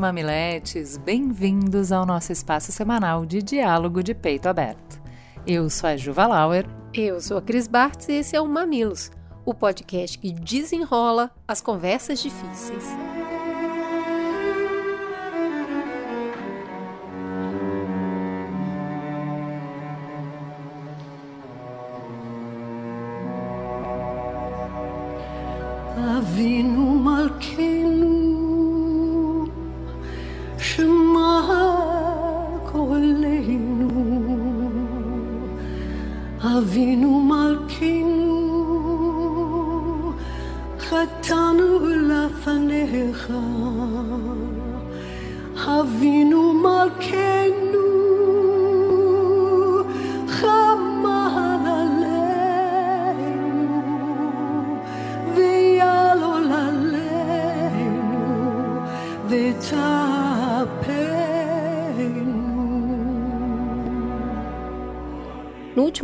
mamiletes, bem-vindos ao nosso espaço semanal de diálogo de peito aberto. Eu sou a Juva Lauer. Eu sou a Cris Bartz e esse é o Mamilos, o podcast que desenrola as conversas difíceis. Avinu Malkeinu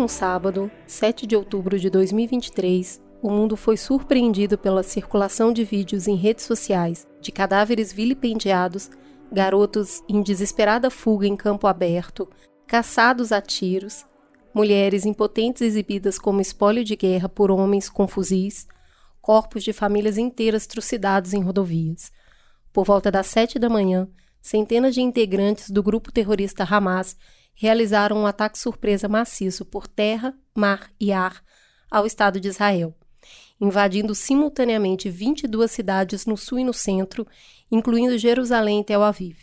No sábado, 7 de outubro de 2023, o mundo foi surpreendido pela circulação de vídeos em redes sociais de cadáveres vilipendiados, garotos em desesperada fuga em campo aberto, caçados a tiros, mulheres impotentes exibidas como espólio de guerra por homens com fuzis, corpos de famílias inteiras trucidados em rodovias. Por volta das 7 da manhã, centenas de integrantes do grupo terrorista Hamas realizaram um ataque surpresa maciço por terra, mar e ar ao Estado de Israel, invadindo simultaneamente 22 cidades no sul e no centro, incluindo Jerusalém e Tel Aviv.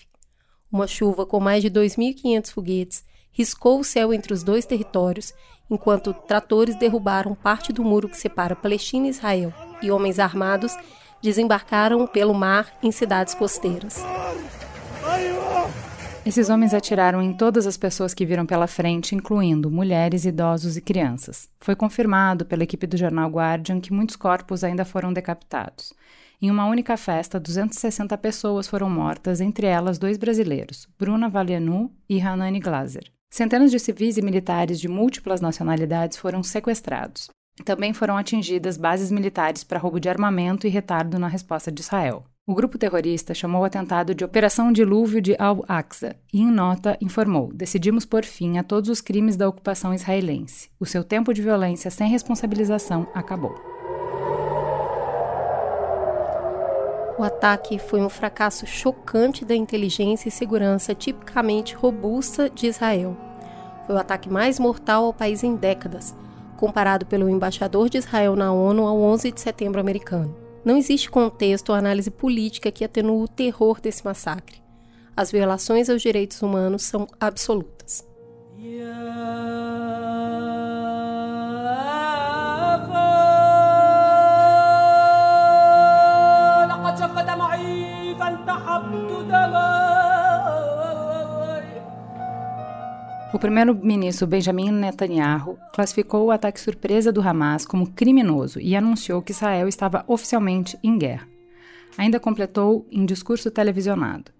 Uma chuva com mais de 2.500 foguetes riscou o céu entre os dois territórios, enquanto tratores derrubaram parte do muro que separa Palestina e Israel, e homens armados desembarcaram pelo mar em cidades costeiras. Esses homens atiraram em todas as pessoas que viram pela frente, incluindo mulheres, idosos e crianças. Foi confirmado pela equipe do jornal Guardian que muitos corpos ainda foram decapitados. Em uma única festa, 260 pessoas foram mortas, entre elas dois brasileiros, Bruna Valianu e Hanani Glaser. Centenas de civis e militares de múltiplas nacionalidades foram sequestrados. Também foram atingidas bases militares para roubo de armamento e retardo na resposta de Israel. O grupo terrorista chamou o atentado de Operação Dilúvio de Al-Aqsa e, em nota, informou: decidimos por fim a todos os crimes da ocupação israelense. O seu tempo de violência sem responsabilização acabou. O ataque foi um fracasso chocante da inteligência e segurança tipicamente robusta de Israel. Foi o ataque mais mortal ao país em décadas, comparado pelo embaixador de Israel na ONU ao 11 de setembro americano. Não existe contexto ou análise política que atenua o terror desse massacre. As violações aos direitos humanos são absolutas. Yeah. O primeiro-ministro Benjamin Netanyahu classificou o ataque surpresa do Hamas como criminoso e anunciou que Israel estava oficialmente em guerra. Ainda completou em discurso televisionado: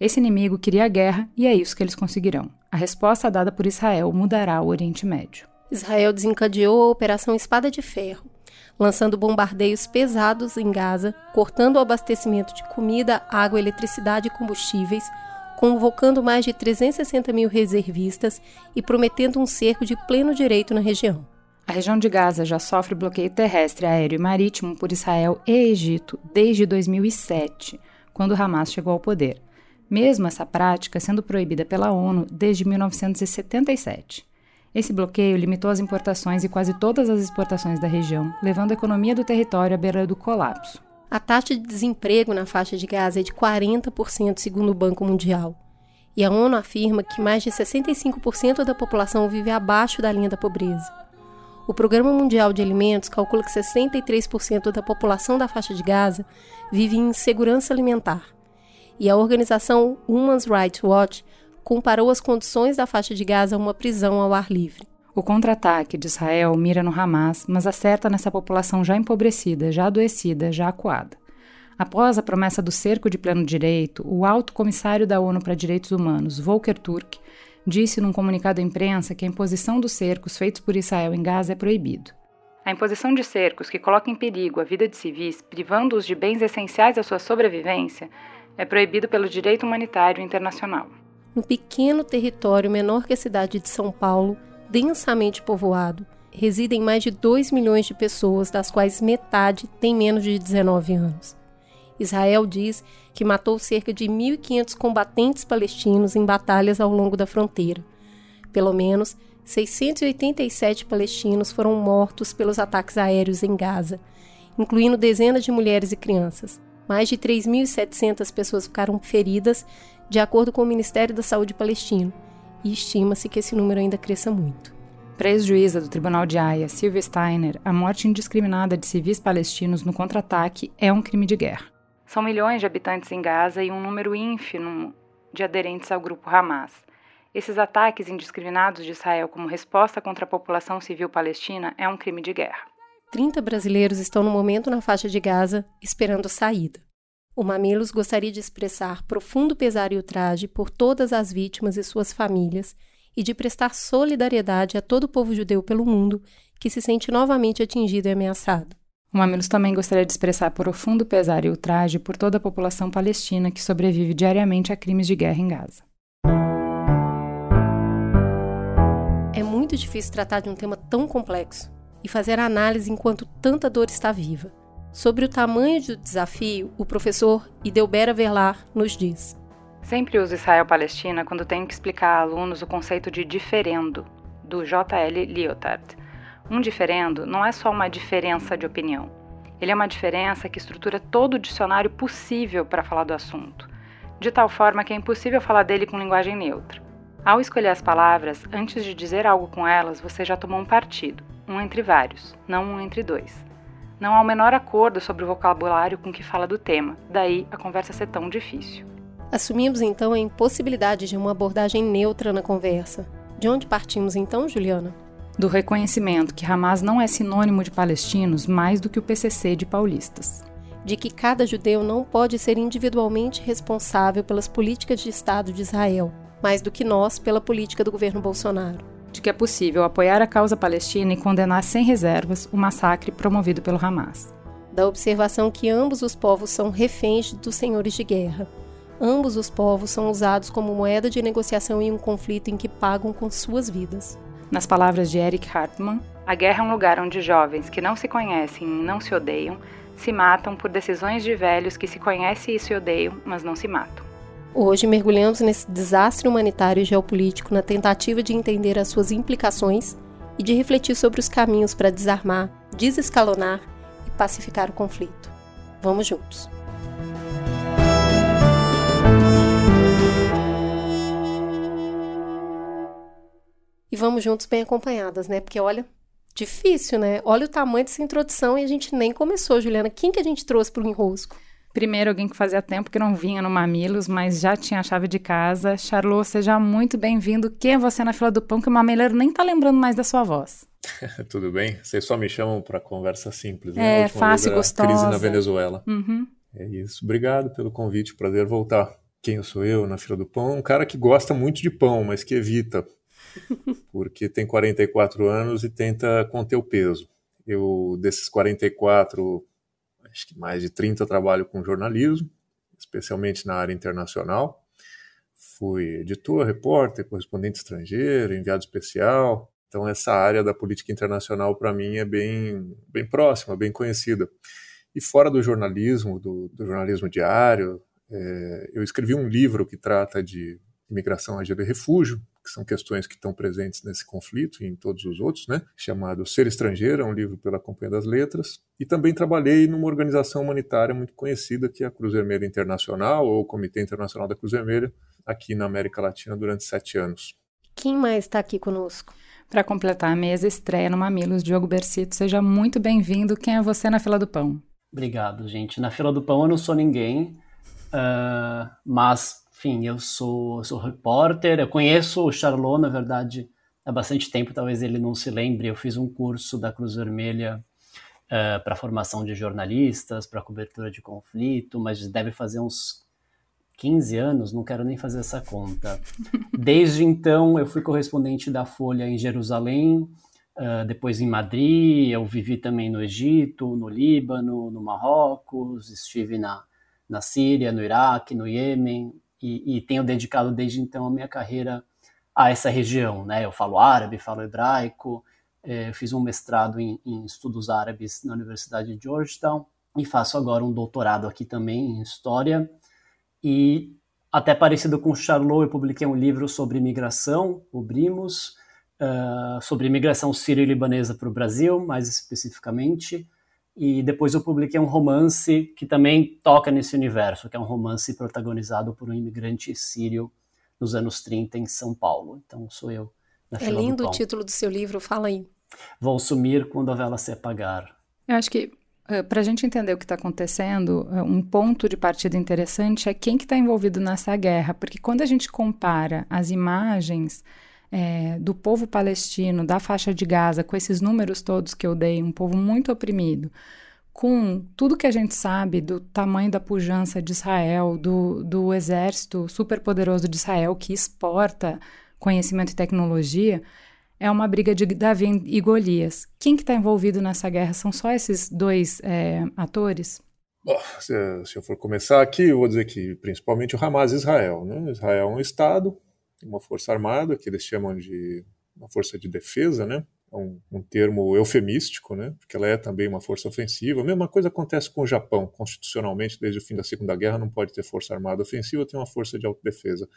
Esse inimigo queria a guerra e é isso que eles conseguirão. A resposta dada por Israel mudará o Oriente Médio. Israel desencadeou a Operação Espada de Ferro, lançando bombardeios pesados em Gaza, cortando o abastecimento de comida, água, eletricidade e combustíveis, convocando mais de 360 mil reservistas e prometendo um cerco de pleno direito na região. A região de Gaza já sofre bloqueio terrestre, aéreo e marítimo por Israel e Egito desde 2007, quando Hamas chegou ao poder, mesmo essa prática sendo proibida pela ONU desde 1977. Esse bloqueio limitou as importações e quase todas as exportações da região, levando a economia do território à beira do colapso. A taxa de desemprego na faixa de Gaza é de 40%, segundo o Banco Mundial. E a ONU afirma que mais de 65% da população vive abaixo da linha da pobreza. O Programa Mundial de Alimentos calcula que 63% da população da faixa de Gaza vive em insegurança alimentar. E a organização Human Rights Watch comparou as condições da faixa de Gaza a uma prisão ao ar livre. O contra-ataque de Israel mira no Hamas, mas acerta nessa população já empobrecida, já adoecida, já acuada. Após a promessa do cerco de pleno direito, o alto comissário da ONU para Direitos Humanos, Volker Turk, disse num comunicado à imprensa que a imposição dos cercos feitos por Israel em Gaza é proibido. A imposição de cercos que coloca em perigo a vida de civis, privando-os de bens essenciais à sua sobrevivência, é proibido pelo direito humanitário internacional. No pequeno território menor que a cidade de São Paulo, densamente povoado, residem mais de 2 milhões de pessoas, das quais metade tem menos de 19 anos. Israel diz que matou cerca de 1.500 combatentes palestinos em batalhas ao longo da fronteira. Pelo menos 687 palestinos foram mortos pelos ataques aéreos em Gaza, incluindo dezenas de mulheres e crianças. Mais de 3.700 pessoas ficaram feridas, de acordo com o Ministério da Saúde palestino, e estima-se que esse número ainda cresça muito. Para a ex-juíza do Tribunal de Haia, Sylvia Steiner, a morte indiscriminada de civis palestinos no contra-ataque é um crime de guerra. São milhões de habitantes em Gaza e um número ínfimo de aderentes ao grupo Hamas. Esses ataques indiscriminados de Israel como resposta contra a população civil palestina é um crime de guerra. 30 brasileiros estão no momento na faixa de Gaza esperando saída. O Mamilos gostaria de expressar profundo pesar e ultraje por todas as vítimas e suas famílias e de prestar solidariedade a todo o povo judeu pelo mundo que se sente novamente atingido e ameaçado. O Mamilos também gostaria de expressar profundo pesar e ultraje por toda a população palestina que sobrevive diariamente a crimes de guerra em Gaza. É muito difícil tratar de um tema tão complexo e fazer análise enquanto tanta dor está viva. Sobre o tamanho do desafio, o professor Idelbera Verlar nos diz: Sempre uso Israel-Palestina quando tenho que explicar a alunos o conceito de diferendo, do J.L. Lyotard um diferendo não é só uma diferença de opinião. Ele é uma diferença que estrutura todo o dicionário possível para falar do assunto, de tal forma que é impossível falar dele com linguagem neutra. Ao escolher as palavras, antes de dizer algo com elas, você já tomou um partido, um entre vários, não um entre dois. Não há o menor acordo sobre o vocabulário com que fala do tema, daí a conversa ser tão difícil. Assumimos então a impossibilidade de uma abordagem neutra na conversa. De onde partimos então, Juliana? do reconhecimento que Hamas não é sinônimo de palestinos mais do que o PCC de paulistas. De que cada judeu não pode ser individualmente responsável pelas políticas de Estado de Israel, mais do que nós pela política do governo Bolsonaro. De que é possível apoiar a causa palestina e condenar sem reservas o massacre promovido pelo Hamas. Da observação que ambos os povos são reféns dos senhores de guerra. Ambos os povos são usados como moeda de negociação em um conflito em que pagam com suas vidas. Nas palavras de Eric Hartmann, a guerra é um lugar onde jovens que não se conhecem e não se odeiam se matam por decisões de velhos que se conhecem e se odeiam, mas não se matam. Hoje mergulhamos nesse desastre humanitário e geopolítico na tentativa de entender as suas implicações e de refletir sobre os caminhos para desarmar, desescalonar e pacificar o conflito. Vamos juntos! e vamos juntos bem acompanhadas, né? Porque olha, difícil, né? Olha o tamanho dessa introdução e a gente nem começou, Juliana. Quem que a gente trouxe para o enrosco? Primeiro, alguém que fazia tempo que não vinha no Mamilos, mas já tinha a chave de casa. Charlot, seja muito bem-vindo. Quem é você na fila do pão que o mamileiro nem tá lembrando mais da sua voz? Tudo bem? Vocês só me chamam para conversa simples. Né? É, fácil, gostosa. Crise na Venezuela. Uhum. É isso. Obrigado pelo convite. Prazer voltar. Quem eu sou eu na fila do pão? Um cara que gosta muito de pão, mas que evita porque tem 44 anos e tenta conter o peso. Eu, desses 44, acho que mais de 30 trabalho com jornalismo, especialmente na área internacional. Fui editor, repórter, correspondente estrangeiro, enviado especial. Então, essa área da política internacional, para mim, é bem, bem próxima, bem conhecida. E fora do jornalismo, do, do jornalismo diário, é, eu escrevi um livro que trata de imigração, agenda e refúgio, que são questões que estão presentes nesse conflito e em todos os outros, né? chamado Ser Estrangeiro, é um livro pela Companhia das Letras. E também trabalhei numa organização humanitária muito conhecida, que é a Cruz Vermelha Internacional, ou Comitê Internacional da Cruz Vermelha, aqui na América Latina durante sete anos. Quem mais está aqui conosco? Para completar a mesa, estreia no Mamilos, Diogo Bercito. Seja muito bem-vindo. Quem é você na fila do pão? Obrigado, gente. Na fila do pão eu não sou ninguém, uh, mas enfim, eu sou, sou repórter, eu conheço o Charlot, na verdade, há bastante tempo, talvez ele não se lembre. Eu fiz um curso da Cruz Vermelha uh, eh, para formação de jornalistas, para cobertura de conflito, mas deve fazer uns 15 anos, não quero nem fazer essa conta. Desde então, eu fui correspondente da Folha em Jerusalém, uh, depois em Madrid, eu vivi também no Egito, no Líbano, no Marrocos, estive na, na Síria, no Iraque, no Iêmen, e, e tenho dedicado desde então a minha carreira a essa região. Né? Eu falo árabe, falo hebraico, é, fiz um mestrado em, em, estudos árabes na Universidade de Georgetown e faço agora um doutorado aqui também em História. E até parecido com o Charlot, eu publiquei um livro sobre migração, o Brimos, uh, sobre imigração sírio-libanesa para o Brasil, mais especificamente. E depois eu publiquei um romance que também toca nesse universo, que é um romance protagonizado por um imigrante sírio nos anos 30 em São Paulo. Então sou eu. é lindo o título do seu livro, fala aí. Vou sumir quando a vela se apagar. Eu acho que eh, para a gente entender o que está acontecendo, eh, um ponto de partida interessante é quem que está envolvido nessa guerra, porque quando a gente compara as imagens é, do povo palestino, da faixa de Gaza, com esses números todos que eu dei, um povo muito oprimido, com tudo que a gente sabe do tamanho da pujança de Israel, do, do exército superpoderoso de Israel que exporta conhecimento e tecnologia, é uma briga de Davi e Golias. Quem que está envolvido nessa guerra? São só esses dois é, atores? Bom, se, eu for começar aqui, eu vou dizer que principalmente o Hamas e Israel. Né? Israel é um Estado, uma força armada, que eles chamam de uma força de defesa, né? É um, um, termo eufemístico, né? Porque ela é também uma força ofensiva. A mesma coisa acontece com o Japão, constitucionalmente, desde o fim da Segunda Guerra, não pode ter força armada ofensiva, tem uma força de autodefesa.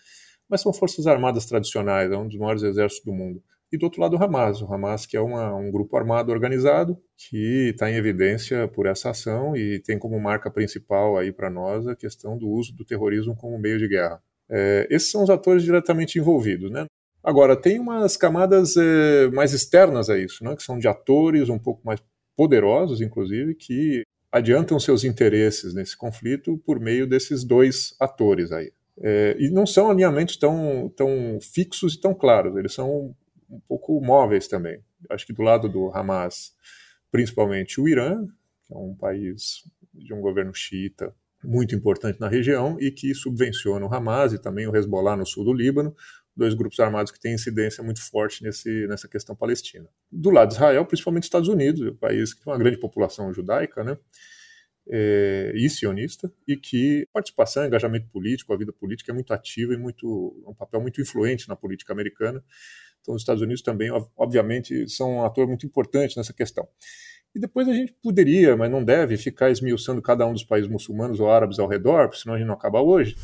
Mas são forças armadas tradicionais, é um dos maiores exércitos do mundo e do outro lado o Hamas, o Hamas que é uma, um grupo armado organizado que está em evidência por essa ação e tem como marca principal aí para nós a questão do uso do terrorismo como meio de guerra. É, esses são os atores diretamente envolvidos, né? Agora, tem umas camadas é, mais externas a isso, né, que são de atores um pouco mais poderosos, inclusive, que adiantam seus interesses nesse conflito por meio desses dois atores aí. É, e não são alinhamentos tão, tão fixos e tão claros, eles são um pouco móveis também. Acho que do lado do Hamas, principalmente o Irã, que é um país de um governo xiita muito importante na região e que subvenciona o Hamas e também o Hezbollah no sul do Líbano, dois grupos armados que têm incidência muito forte nesse, nessa questão palestina. Do lado de Israel, principalmente Estados Unidos, um país que tem uma grande população judaica, né? É, e sionista, e que participação, engajamento político, a vida política é muito ativa e muito, um papel muito influente na política americana. Então, os Estados Unidos também, obviamente, são um ator muito importante nessa questão. E depois a gente poderia, mas não deve, ficar esmiuçando cada um dos países muçulmanos ou árabes ao redor, porque senão a gente não acaba hoje.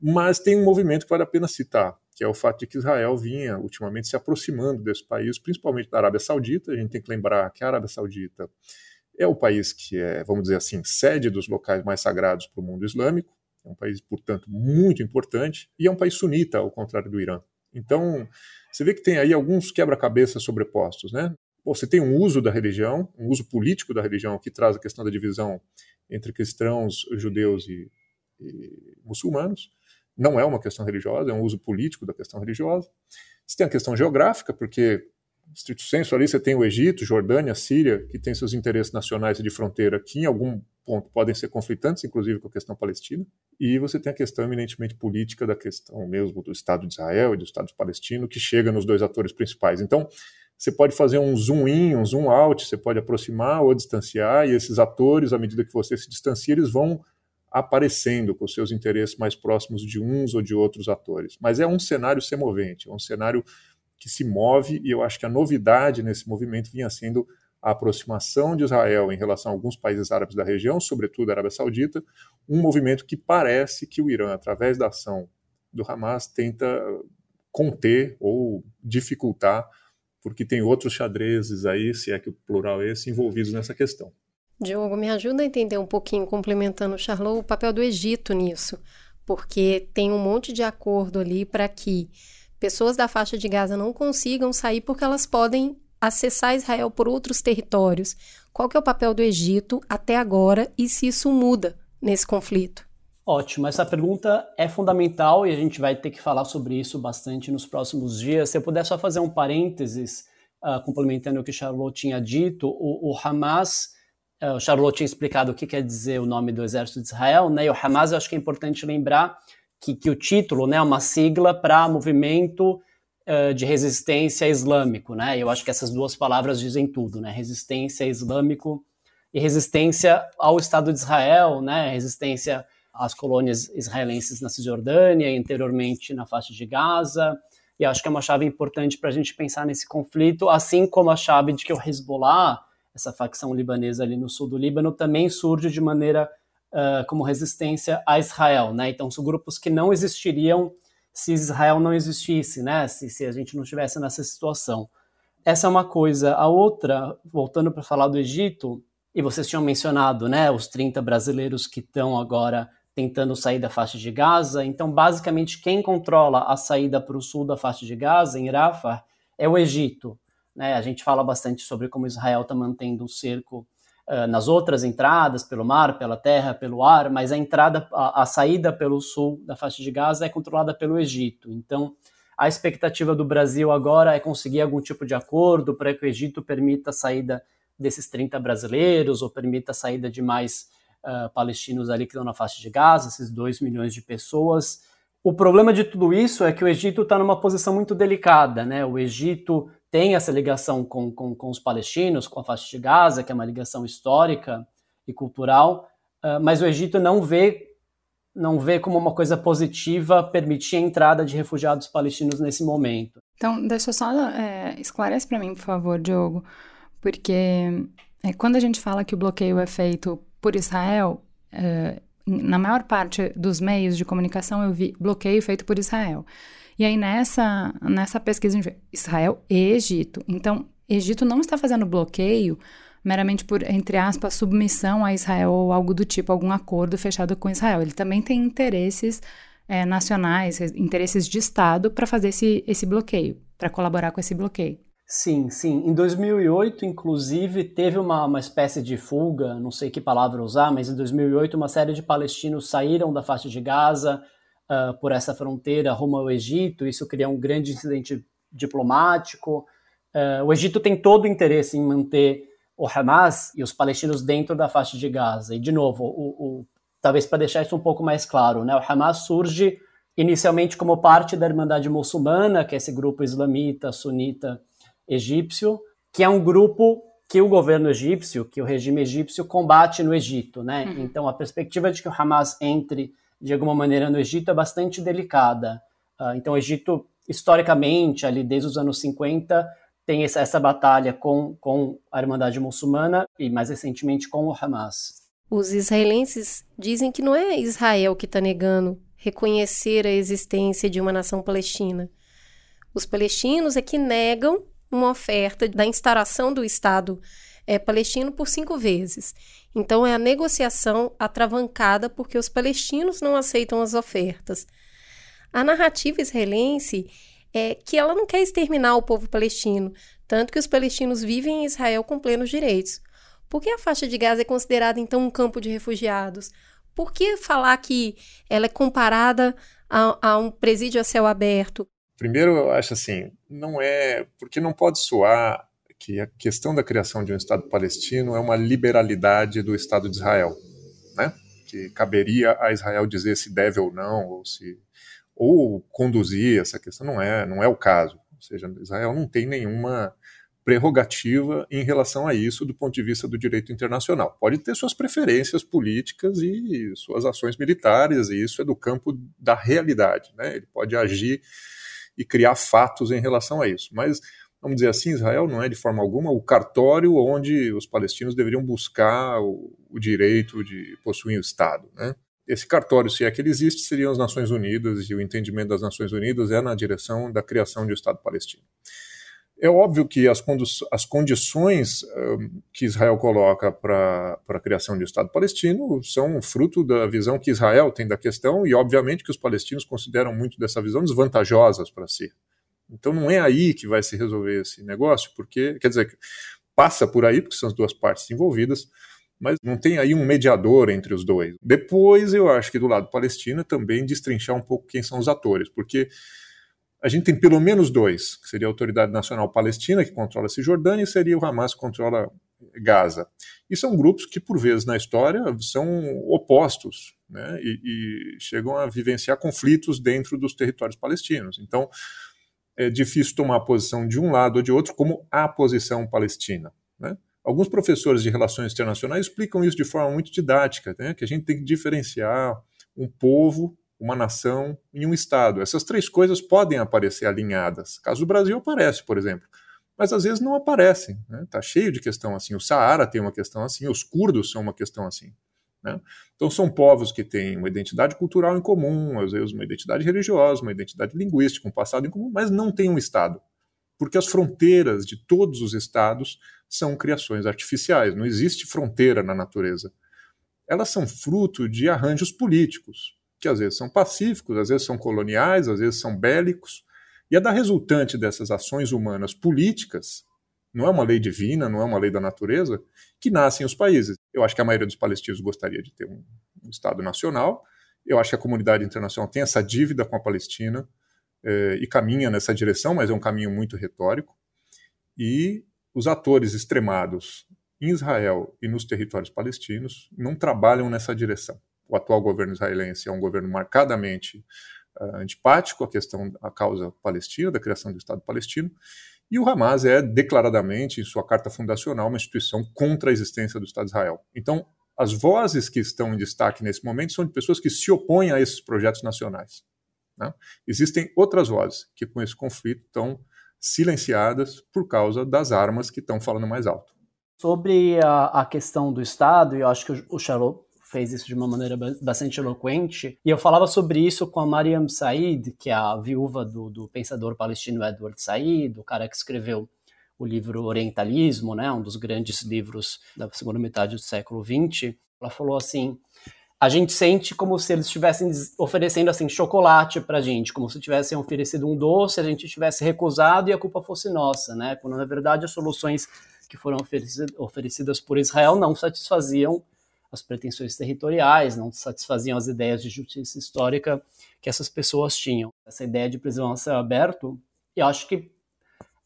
Mas tem um movimento que vale a pena citar, que é o fato de que Israel vinha ultimamente se aproximando desse país, principalmente da Arábia Saudita. A gente tem que lembrar que a Arábia Saudita é o país que é, vamos dizer assim, sede dos locais mais sagrados para o mundo islâmico. É um país, portanto, muito importante e é um país sunita, ao contrário do Irã. Então, você vê que tem aí alguns quebra-cabeças sobrepostos, né? Você tem um uso da religião, um uso político da religião que traz a questão da divisão entre cristãos, judeus e, e muçulmanos. Não é uma questão religiosa, é um uso político da questão religiosa. Você tem a questão geográfica, porque estrito senso ali você tem o Egito, Jordânia, Síria, que tem seus interesses nacionais e de fronteira que em algum ponto podem ser conflitantes, inclusive com a questão palestina. E você tem a questão eminentemente política da questão mesmo do Estado de Israel e do Estado palestino, que chega nos dois atores principais. Então, você pode fazer um zoom in, um zoom out, você pode aproximar ou distanciar, e esses atores, à medida que você se distancia, eles vão aparecendo com seus interesses mais próximos de uns ou de outros atores. Mas é um cenário semovente, é um cenário que se move, e eu acho que a novidade nesse movimento vinha sendo a aproximação de Israel em relação a alguns países árabes da região, sobretudo a Arábia Saudita, um movimento que parece que o Irã, através da ação do Hamas, tenta conter ou dificultar, porque tem outros xadrezes aí, se é que o plural é esse, envolvidos nessa questão. Diogo, me ajuda a entender um pouquinho, complementando o Charlot, o papel do Egito nisso, porque tem um monte de acordo ali para que pessoas da faixa de Gaza não consigam sair porque elas podem acessar Israel por outros territórios. Qual que é o papel do Egito até agora e se isso muda nesse conflito? Ótimo, essa pergunta é fundamental e a gente vai ter que falar sobre isso bastante nos próximos dias. Se eu puder só fazer um parênteses, uh, complementando o que Charlotte tinha dito, o, o Hamas, uh, o Charlotte tinha explicado o que quer dizer o nome do exército de Israel, né? E o Hamas, eu acho que é importante lembrar que, que o título né, é uma sigla para movimento uh, de resistência islâmico, né? Eu acho que essas duas palavras dizem tudo, né? Resistência islâmico e resistência ao Estado de Israel, né? Resistência as colônias israelenses na Cisjordânia e anteriormente na faixa de Gaza. E acho que é uma chave importante para a gente pensar nesse conflito, assim como a chave de que o Hezbollah, essa facção libanesa ali no sul do Líbano, também surge de maneira uh, como resistência a Israel. Né? Então, são grupos que não existiriam se Israel não existisse, né? se, se a gente não estivesse nessa situação. Essa é uma coisa. A outra, voltando para falar do Egito, e vocês tinham mencionado né, os 30 brasileiros que estão agora tentando sair da faixa de Gaza. Então, basicamente, quem controla a saída para o sul da faixa de Gaza, em Rafah, é o Egito. Né? A gente fala bastante sobre como Israel está mantendo o cerco uh, nas outras entradas, pelo mar, pela terra, pelo ar, mas a entrada, a, a saída pelo sul da faixa de Gaza é controlada pelo Egito. Então, a expectativa do Brasil agora é conseguir algum tipo de acordo para que o Egito permita a saída desses 30 brasileiros ou permita a saída de mais uh, palestinos ali que estão na faixa de Gaza, esses 2 milhões de pessoas. O problema de tudo isso é que o Egito está numa posição muito delicada, né? O Egito tem essa ligação com, com, com, os palestinos, com a faixa de Gaza, que é uma ligação histórica e cultural, uh, mas o Egito não vê não vê como uma coisa positiva permitir a entrada de refugiados palestinos nesse momento. Então, deixa eu só é, esclarece para mim, por favor, Diogo, porque é, quando a gente fala que o bloqueio é feito por Israel, uh, na maior parte dos meios de comunicação eu vi bloqueio feito por Israel. E aí nessa, nessa pesquisa, Israel e Egito. Então, Egito não está fazendo bloqueio meramente por, entre aspas, submissão a Israel ou algo do tipo, algum acordo fechado com Israel. Ele também tem interesses é, nacionais, interesses de Estado para fazer esse, esse bloqueio, para colaborar com esse bloqueio. Sim, sim. Em 2008, inclusive, teve uma, uma espécie de fuga, não sei que palavra usar, mas em 2008 uma série de palestinos saíram da faixa de Gaza uh, por essa fronteira rumo ao Egito. Isso criou um grande incidente diplomático. Uh, o Egito tem todo o interesse em manter o Hamas e os palestinos dentro da faixa de Gaza. E, de novo, o, o, talvez para deixar isso um pouco mais claro, né? o Hamas surge inicialmente como parte da Irmandade Muçulmana, que é esse grupo islamita, sunita, egípcio, que é um grupo que o governo egípcio, que o regime egípcio combate no Egito, né? Uhum. Então a perspectiva de que o Hamas entre de alguma maneira no Egito é bastante delicada. Uh, então o Egito historicamente ali desde os anos 50 tem essa, essa batalha com, com a Irmandade Muçulmana e mais recentemente com o Hamas. Os israelenses dizem que não é Israel que está negando reconhecer a existência de uma nação palestina. Os palestinos é que negam uma oferta da instauração do Estado é, palestino por cinco vezes. Então, é a negociação atravancada porque os palestinos não aceitam as ofertas. A narrativa israelense é que ela não quer exterminar o povo palestino, tanto que os palestinos vivem em Israel com plenos direitos. Por que a faixa de Gaza é considerada, então, um campo de refugiados? Por que falar que ela é comparada a, a um presídio a céu aberto? Primeiro, eu acho assim, não é. Porque não pode soar que a questão da criação de um Estado palestino é uma liberalidade do Estado de Israel, né? Que caberia a Israel dizer se deve ou não, ou se. ou conduzir essa questão. Não é, não é o caso. Ou seja, Israel não tem nenhuma prerrogativa em relação a isso do ponto de vista do direito internacional. Pode ter suas preferências políticas e suas ações militares, e isso é do campo da realidade. Né? Ele pode agir e criar fatos em relação a isso. Mas, vamos dizer assim, Israel não é de forma alguma o cartório onde os palestinos deveriam buscar o, o direito de possuir o Estado. Né? Esse cartório, se é que ele existe, seriam as Nações Unidas, e o entendimento das Nações Unidas é na direção da criação de um Estado palestino. É óbvio que as, as condições um, que Israel coloca para a criação de um Estado palestino são fruto da visão que Israel tem da questão e, obviamente, que os palestinos consideram muito dessa visão desvantajosas para si. Então não é aí que vai se resolver esse negócio, porque, quer dizer, passa por aí, porque são as duas partes envolvidas, mas não tem aí um mediador entre os dois. Depois, eu acho que do lado palestino também destrinchar um pouco quem são os atores, porque a gente tem pelo menos dois, que seria a Autoridade Nacional Palestina, que controla Cisjordânia, e seria o Hamas, que controla Gaza. E são grupos que, por vezes, na história, são opostos né, e, e chegam a vivenciar conflitos dentro dos territórios palestinos. Então, é difícil tomar a posição de um lado ou de outro como a posição palestina. Né? Alguns professores de relações internacionais explicam isso de forma muito didática, né, que a gente tem que diferenciar um povo uma nação e um Estado. Essas três coisas podem aparecer alinhadas. Caso do Brasil aparece, por exemplo. Mas às vezes não aparecem. Está né? Tá cheio de questão assim. O Saara tem uma questão assim, os curdos são uma questão assim. Né? Então são povos que têm uma identidade cultural em comum, às vezes uma identidade religiosa, uma identidade linguística, um passado em comum, mas não têm um Estado. Porque as fronteiras de todos os Estados são criações artificiais, não existe fronteira na natureza. Elas são fruto de arranjos políticos que às vezes são pacíficos, às vezes são coloniais, às vezes são bélicos. E é da resultante dessas ações humanas políticas, não é uma lei divina, não é uma lei da natureza, que nascem os países. Eu acho que a maioria dos palestinos gostaria de ter um, um Estado nacional. Eu acho que a comunidade internacional tem essa dívida com a Palestina eh, e caminha nessa direção, mas é um caminho muito retórico. E os atores extremados em Israel e nos territórios palestinos não trabalham nessa direção o atual governo israelense é um governo marcadamente uh, antipático à questão, à causa palestina, da criação do Estado palestino, e o Hamas é declaradamente, em sua carta fundacional, uma instituição contra a existência do Estado de Israel. Então, as vozes que estão em destaque nesse momento são de pessoas que se opõem a esses projetos nacionais. Né? Existem outras vozes que, com esse conflito, estão silenciadas por causa das armas que estão falando mais alto. Sobre a, a questão do Estado, e eu acho que o, Charlot fez isso de uma maneira bastante eloquente. E eu falava sobre isso com a Mariam Said, que é a viúva do, do pensador palestino Edward Said, o cara que escreveu o livro Orientalismo, né, um dos grandes livros da segunda metade do século XX. Ela falou assim: a gente sente como se eles estivessem oferecendo assim chocolate para a gente, como se tivessem oferecido um doce, a gente tivesse recusado e a culpa fosse nossa, né? Quando na verdade as soluções que foram oferecidas por Israel não satisfaziam as pretensões territoriais, não satisfaziam as ideias de justiça histórica que essas pessoas tinham. Essa ideia de prisão a céu aberto, eu acho que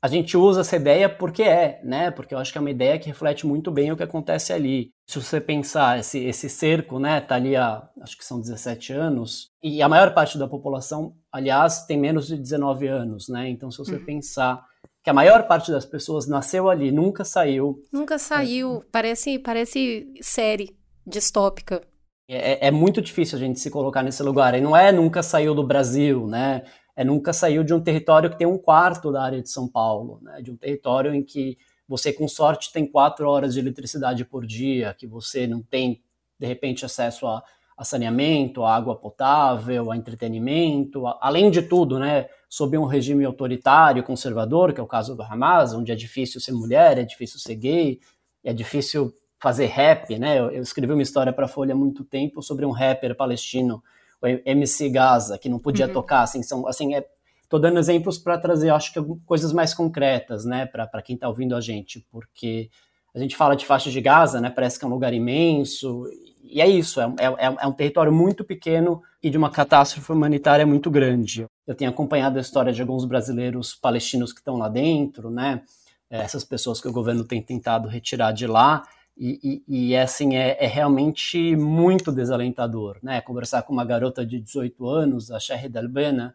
a gente usa essa ideia porque é, né? Porque eu acho que é uma ideia que reflete muito bem o que acontece ali. Se você pensar, esse, esse cerco, né, tá ali há, acho que são 17 anos, e a maior parte da população, aliás, tem menos de 19 anos, né? Então, se você uhum. pensar que a maior parte das pessoas nasceu ali, nunca saiu. Nunca saiu, é. parece, parece série distópica. É, é, muito difícil a gente se colocar nesse lugar. E não é nunca saiu do Brasil, né? É nunca saiu de um território que tem um quarto da área de São Paulo, né? De um território em que você, com sorte, tem quatro horas de eletricidade por dia, que você não tem, de repente, acesso a, a saneamento, a água potável, a entretenimento, a, além de tudo, né? Sob um regime autoritário, conservador, que é o caso do Hamas, onde é difícil ser mulher, é difícil ser gay, é difícil fazer rap, né? Eu, eu escrevi uma história para a Folha há muito tempo sobre um rapper palestino, o MC Gaza, que não podia uhum. tocar, assim, são, assim, é, tô dando exemplos para trazer, acho que coisas mais concretas, né, para quem está ouvindo a gente, porque a gente fala de faixa de Gaza, né, parece que é um lugar imenso, e é isso, é, é, é um território muito pequeno e de uma catástrofe humanitária muito grande. Eu tenho acompanhado a história de alguns brasileiros palestinos que estão lá dentro, né, essas pessoas que o governo tem tentado retirar de lá, e, e, e, assim, é, é, realmente muito desalentador, né? Conversar com uma garota de 18 anos, a Shahid Albena,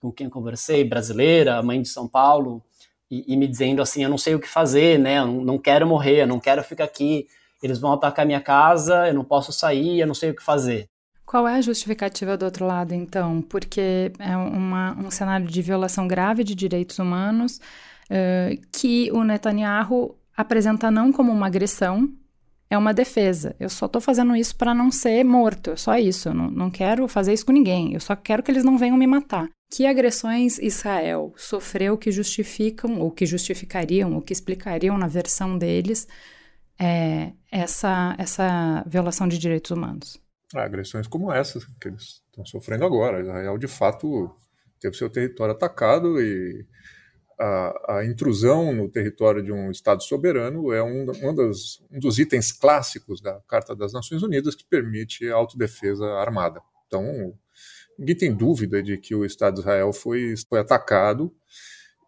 com quem conversei, brasileira, mãe de São Paulo, e, e, me dizendo assim, eu não sei o que fazer, né? Eu não quero morrer, eu não quero ficar aqui, eles vão atacar minha casa, eu não posso sair, eu não sei o que fazer. Qual é a justificativa do outro lado, então? Porque é uma, um cenário de violação grave de direitos humanos uh, que o Netanyahu apresenta não como uma agressão, é uma defesa. Eu só estou fazendo isso para não ser morto, é só isso. Eu não, não quero fazer isso com ninguém. Eu só quero que eles não venham me matar. Que agressões Israel sofreu que justificam, ou que justificariam, ou que explicariam na versão deles é, essa, essa violação de direitos humanos? Ah, agressões como essas que eles estão sofrendo agora. Israel, de fato, teve seu território atacado e a, a, intrusão no território de um Estado soberano é um, um, um, dos, itens clássicos da Carta das Nações Unidas que permite autodefesa armada. Então, ninguém tem dúvida de que o Estado de Israel foi, foi atacado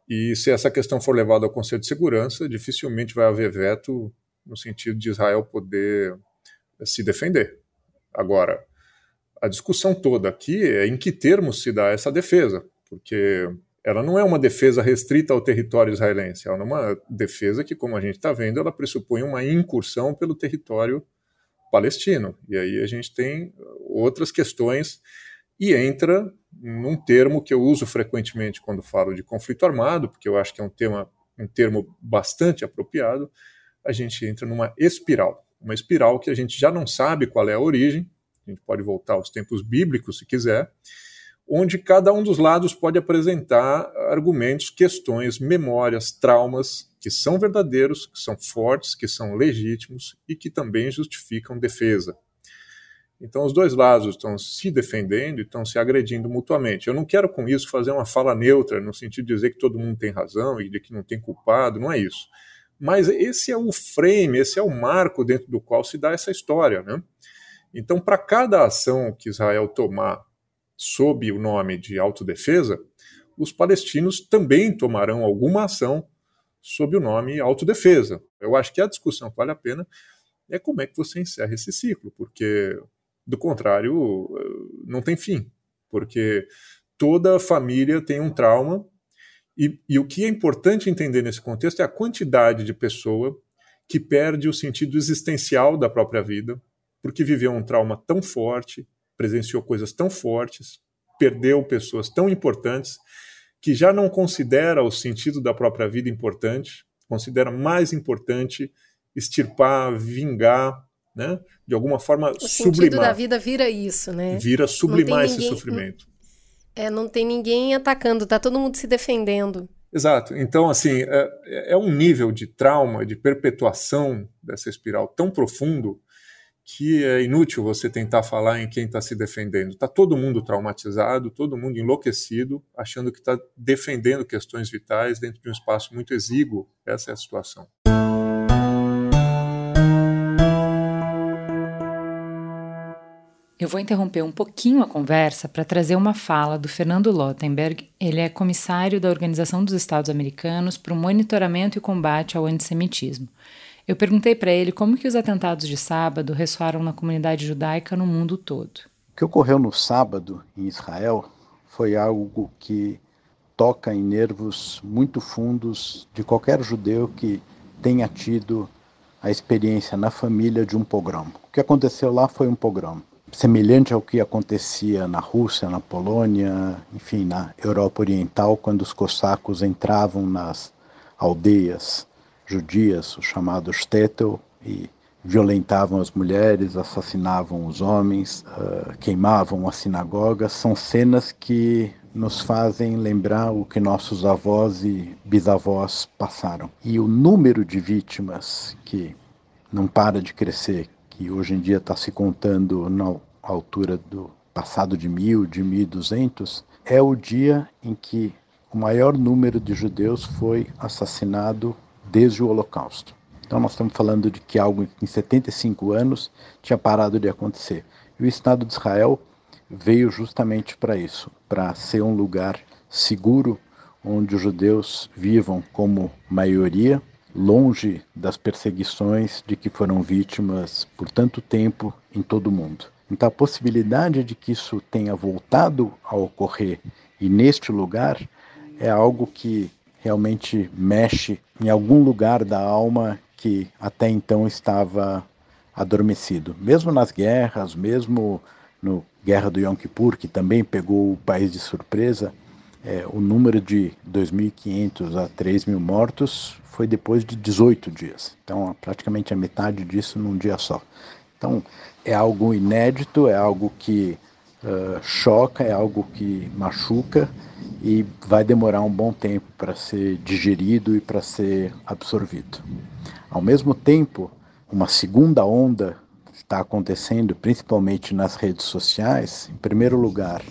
e se essa questão for levada ao Conselho de Segurança, dificilmente vai haver veto no sentido de Israel poder se defender. Agora, a discussão toda aqui é em que termos se dá essa defesa, porque ela não é uma defesa restrita ao território israelense, ela é uma defesa que, como a gente está vendo, ela pressupõe uma incursão pelo território palestino. E aí a gente tem outras questões e entra num termo que eu uso frequentemente quando falo de conflito armado, porque eu acho que é um tema um termo bastante apropriado, a gente entra numa espiral, uma espiral que a gente já não sabe qual é a origem, a gente pode voltar aos tempos bíblicos se quiser, onde cada um dos lados pode apresentar argumentos, questões, memórias, traumas que são verdadeiros, que são fortes, que são legítimos e que também justificam defesa. Então, os dois lados estão se defendendo e estão se agredindo mutuamente. Eu não quero, com isso, fazer uma fala neutra, no sentido de dizer que todo mundo tem razão e de que não tem culpado, não é isso. Mas esse é o frame, esse é o marco dentro do qual se dá essa história. Né? Então, para cada ação que Israel tomar sob o nome de autodefesa, os palestinos também tomarão alguma ação sob o nome autodefesa. Eu acho que a discussão que vale a pena é como é que você encerra esse ciclo, porque do contrário não tem fim, porque toda família tem um trauma e, e o que é importante entender nesse contexto é a quantidade de pessoa que perde o sentido existencial da própria vida porque viveu um trauma tão forte presenciou coisas tão fortes, perdeu pessoas tão importantes, que já não considera o sentido da própria vida importante, considera mais importante extirpar, vingar, né? de alguma forma o sublimar. O sentido da vida vira isso, né? Vira sublimar ninguém, esse sofrimento. É, não tem ninguém atacando, tá todo mundo se defendendo. Exato. Então, assim, é, é um nível de trauma, de perpetuação dessa espiral tão profundo que é inútil você tentar falar em quem está se defendendo. Está todo mundo traumatizado, todo mundo enlouquecido, achando que está defendendo questões vitais dentro de um espaço muito exíguo. Essa é a situação. Eu vou interromper um pouquinho a conversa para trazer uma fala do Fernando Lottenberg. Ele é comissário da Organização dos Estados Americanos para o Monitoramento e Combate ao Antissemitismo. Eu perguntei para ele como que os atentados de sábado ressoaram na comunidade judaica no mundo todo. O que ocorreu no sábado em Israel foi algo que toca em nervos muito fundos de qualquer judeu que tenha tido a experiência na família de um pogrom. O que aconteceu lá foi um pogrom, semelhante ao que acontecia na Rússia, na Polônia, enfim, na Europa Oriental, quando os cossacos entravam nas aldeias judias, os chamados shtetl, e violentavam as mulheres, assassinavam os homens, uh, queimavam as sinagogas. São cenas que nos fazem lembrar o que nossos avós e bisavós passaram. E o número de vítimas que não para de crescer, que hoje em dia está se contando na altura do passado de mil, de mil e duzentos, é o dia em que o maior número de judeus foi assassinado desde o Holocausto. Então nós estamos falando de que algo em 75 anos tinha parado de acontecer. E o Estado de Israel veio justamente para isso, para ser um lugar seguro onde os judeus vivam como maioria, longe das perseguições de que foram vítimas por tanto tempo em todo o mundo. Então a possibilidade de que isso tenha voltado a ocorrer e neste lugar é algo que realmente mexe em algum lugar da alma que até então estava adormecido. Mesmo nas guerras, mesmo no Guerra do Yom Kippur, que também pegou o país de surpresa, é, o número de 2.500 a 3.000 mortos foi depois de 18 dias. Então, praticamente a metade disso num dia só. Então, é algo inédito, é algo que uh, choca, é algo que machuca e vai demorar um bom tempo para ser digerido e para ser absorvido. Ao mesmo tempo, uma segunda onda está acontecendo, principalmente nas redes sociais, em primeiro lugar,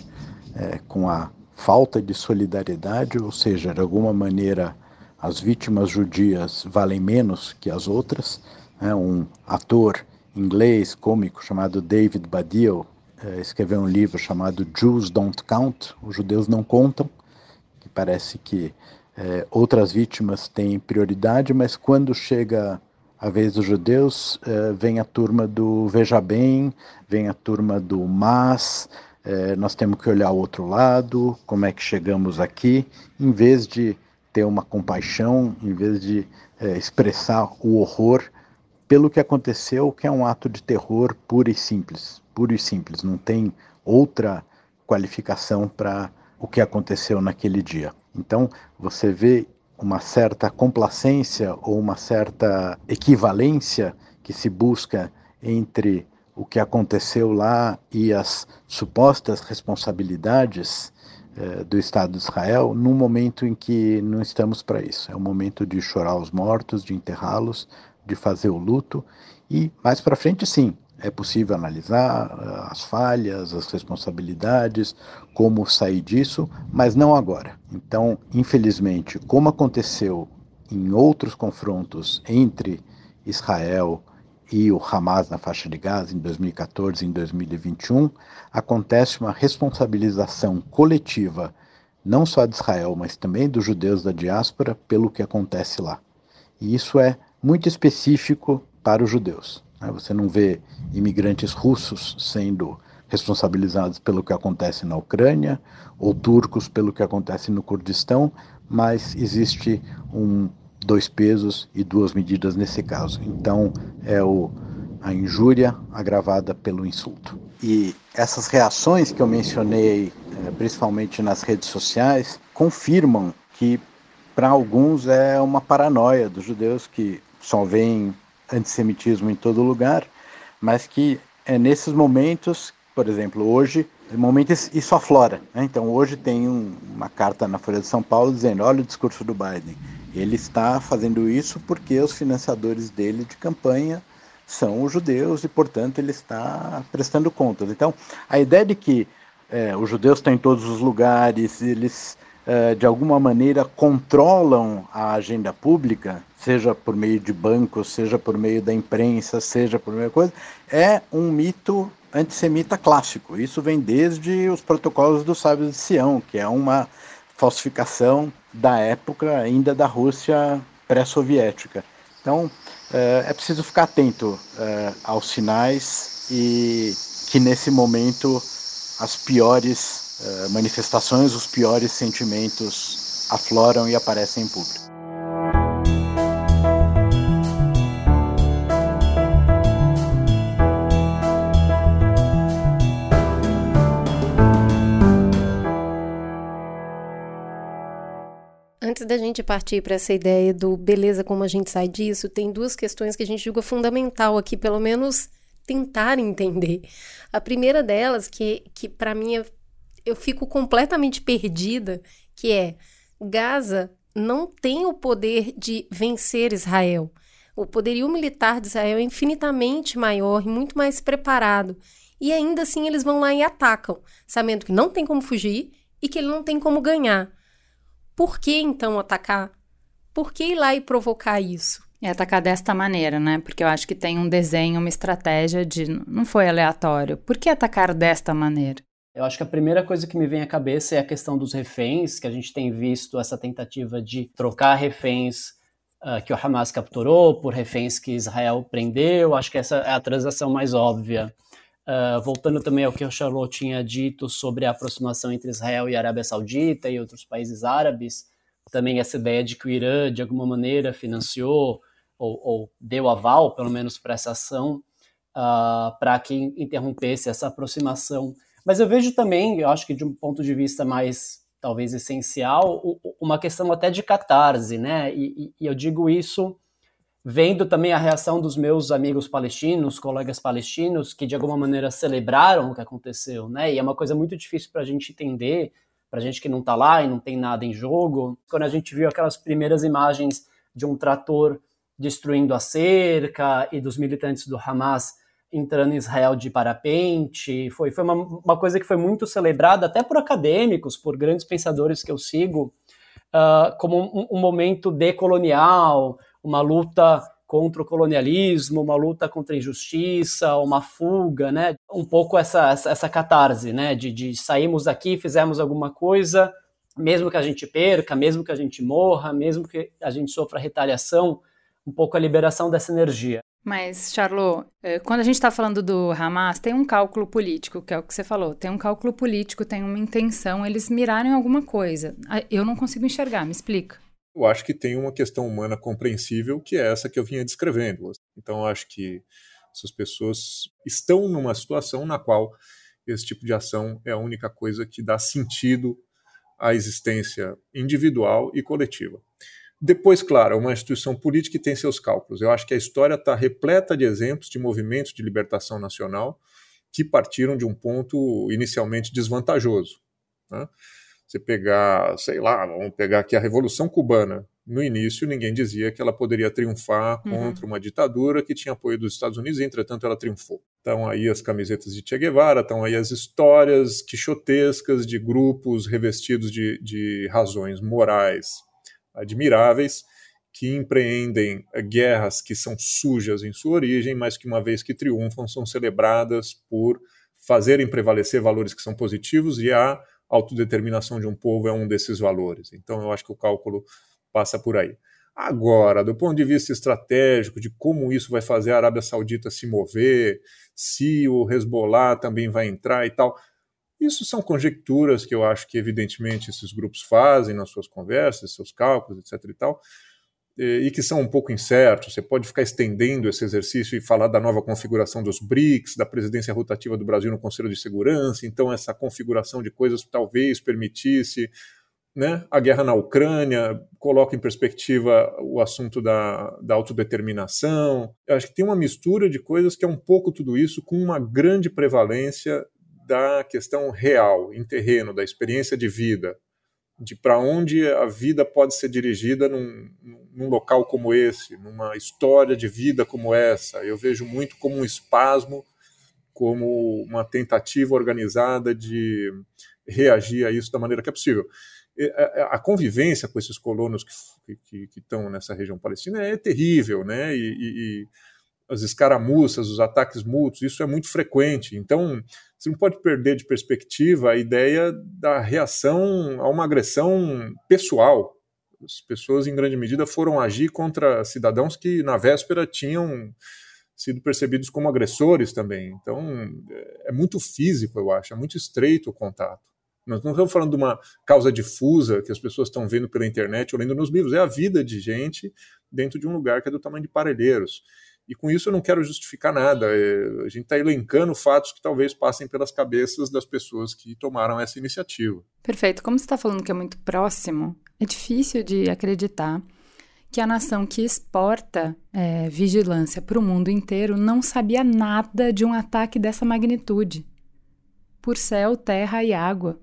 é, com a falta de solidariedade, ou seja, de alguma maneira as vítimas judias valem menos que as outras. Né? Um ator inglês cômico chamado David Baddiel escreveu um livro chamado Jews Don't Count, os judeus não contam, que parece que eh, outras vítimas têm prioridade, mas quando chega a vez dos judeus, eh, vem a turma do Veja Bem, vem a turma do Mas, eh, nós temos que olhar o outro lado, como é que chegamos aqui, em vez de ter uma compaixão, em vez de eh, expressar o horror pelo que aconteceu, que é um ato de terror puro e simples, puro e simples, não tem outra qualificação para o que aconteceu naquele dia. Então, você vê uma certa complacência ou uma certa equivalência que se busca entre o que aconteceu lá e as supostas responsabilidades eh, do Estado de Israel, num momento em que não estamos para isso. É o momento de chorar os mortos, de enterrá-los, de fazer o luto e mais para frente, sim, é possível analisar eh, as falhas, as responsabilidades, como sair disso, mas não agora. Então, infelizmente, como aconteceu em outros confrontos entre Israel e o Hamas na faixa de Gaza em 2014 e em 2021, acontece uma responsabilização coletiva, não só de Israel, mas também dos judeus da diáspora, pelo que acontece lá. E isso é muito específico para os judeus. Né? Você não vê imigrantes russos sendo responsabilizados pelo que acontece na Ucrânia, ou turcos pelo que acontece no Kurdistão, mas existe um dois pesos e duas medidas nesse caso. Então é o, a injúria agravada pelo insulto. E essas reações que eu mencionei, eh, principalmente nas redes sociais, confirmam que para alguns é uma paranoia dos judeus que só veem antissemitismo em todo lugar, mas que é nesses momentos, por exemplo, hoje, momento isso aflora. Né? Então hoje tem um, uma carta na Folha de São Paulo dizendo, olha o discurso do Biden. Ele está fazendo isso porque os financiadores dele de campanha são os judeus e, portanto, ele está prestando contas. Então, a ideia de que é, os judeus estão em todos os lugares, eles é, de alguma maneira controlam a agenda pública, seja por meio de bancos, seja por meio da imprensa, seja por meio de coisa, é um mito antissemita clássico. Isso vem desde os protocolos dos sábios de Sião, que é uma falsificação da época ainda da Rússia pré-soviética. Então, é, é, preciso ficar atento é, aos sinais e que nesse momento as piores é, manifestações, os piores sentimentos afloram e aparecem em público. Antes da gente partir para essa ideia do beleza, como a gente sai disso, tem duas questões que a gente julga fundamental aqui, pelo menos tentar entender. A primeira delas, que, que para mim é, eu fico completamente perdida, que é Gaza não tem o poder de vencer Israel. O poderio militar de Israel é infinitamente maior e muito mais preparado. E ainda assim eles vão lá e atacam, sabendo que não tem como fugir e que ele não tem como ganhar. Por que então atacar? Por que ir lá e provocar isso? É atacar desta maneira, né? Porque eu acho que tem um desenho, uma estratégia de. Não foi aleatório. Por que atacar desta maneira? Eu acho que a primeira coisa que me vem à cabeça é a questão dos reféns, que a gente tem visto essa tentativa de trocar reféns uh, que o Hamas capturou por reféns que Israel prendeu. Acho que essa é a transação mais óbvia. Uh, voltando também ao que o Charlot tinha dito sobre a aproximação entre Israel e Arábia Saudita e outros países árabes, também essa ideia de que o Irã, de alguma maneira, financiou ou, ou deu aval, pelo menos, para essa ação, uh, para que interrompesse essa aproximação. Mas eu vejo também, eu acho que de um ponto de vista mais, talvez, essencial, uma questão até de catarse, né? E, e eu digo isso vendo também a reação dos meus amigos palestinos, colegas palestinos, que de alguma maneira celebraram o que aconteceu, né? E é uma coisa muito difícil para a gente entender, para a gente que não está lá e não tem nada em jogo. Quando a gente viu aquelas primeiras imagens de um trator destruindo a cerca e dos militantes do Hamas entrando em Israel de parapente. Foi, foi uma, uma coisa que foi muito celebrada até por acadêmicos, por grandes pensadores que eu sigo, uh, como um, um momento decolonial, uma luta contra o colonialismo, uma luta contra a injustiça, uma fuga, né? Um pouco essa, essa, essa catarse, né? De, de saímos daqui, fizemos alguma coisa, mesmo que a gente perca, mesmo que a gente morra, mesmo que a gente sofra retaliação, um pouco a liberação dessa energia. Mas, Charlot, eh, quando a gente está falando do Hamas, tem um cálculo político, que é o que você falou. Tem um cálculo político, tem uma intenção, eles mirarem alguma coisa. Ah, eu não consigo enxergar, me explica. Eu acho que tem uma questão humana compreensível, que é essa que eu vinha descrevendo. Então, eu acho que essas pessoas estão numa situação na qual esse tipo de ação é a única coisa que dá sentido à existência individual e coletiva. Depois, claro, é uma instituição política que tem seus cálculos. Eu acho que a história está repleta de exemplos de movimentos de libertação nacional que partiram de um ponto inicialmente desvantajoso. Né? Você pegar, sei lá, vamos pegar aqui a Revolução Cubana. No início, ninguém dizia que ela poderia triunfar uhum. contra uma ditadura que tinha apoio dos Estados Unidos, e entretanto ela triunfou. Estão aí as camisetas de Che Guevara, estão aí as histórias quixotescas de grupos revestidos de, de razões morais admiráveis que empreendem guerras que são sujas em sua origem, mas que uma vez que triunfam são celebradas por fazerem prevalecer valores que são positivos e a autodeterminação de um povo é um desses valores. Então eu acho que o cálculo passa por aí. Agora, do ponto de vista estratégico, de como isso vai fazer a Arábia Saudita se mover, se o Hezbollah também vai entrar e tal, isso são conjecturas que eu acho que, evidentemente, esses grupos fazem nas suas conversas, seus cálculos, etc. e tal, e que são um pouco incertos. Você pode ficar estendendo esse exercício e falar da nova configuração dos BRICS, da presidência rotativa do Brasil no Conselho de Segurança. Então, essa configuração de coisas talvez permitisse né, a guerra na Ucrânia, coloca em perspectiva o assunto da, da autodeterminação. Eu acho que tem uma mistura de coisas que é um pouco tudo isso, com uma grande prevalência da questão real, em terreno, da experiência de vida, de para onde a vida pode ser dirigida num, num, local como esse, numa história de vida como essa. Eu vejo muito como um espasmo, como uma tentativa organizada de reagir a isso da maneira que é possível. A convivência com esses colonos que, que, que estão nessa região palestina é terrível, né? E, e, as escaramuças, os ataques mútuos, isso é muito frequente. Então, você não pode perder de perspectiva a ideia da reação a uma agressão pessoal. As pessoas, em grande medida, foram agir contra cidadãos que, na véspera, tinham sido percebidos como agressores também. Então, é muito físico, eu acho, é muito estreito o contato. Nós não estamos falando de uma causa difusa que as pessoas estão vendo pela internet ou lendo nos livros, é a vida de gente dentro de um lugar que é do tamanho de Parelheiros. E com isso eu não quero justificar nada. É, a gente está elencando fatos que talvez passem pelas cabeças das pessoas que tomaram essa iniciativa. Perfeito. Como você está falando que é muito próximo, é difícil de acreditar que a nação que exporta é, vigilância para o mundo inteiro não sabia nada de um ataque dessa magnitude. Por céu, terra e água.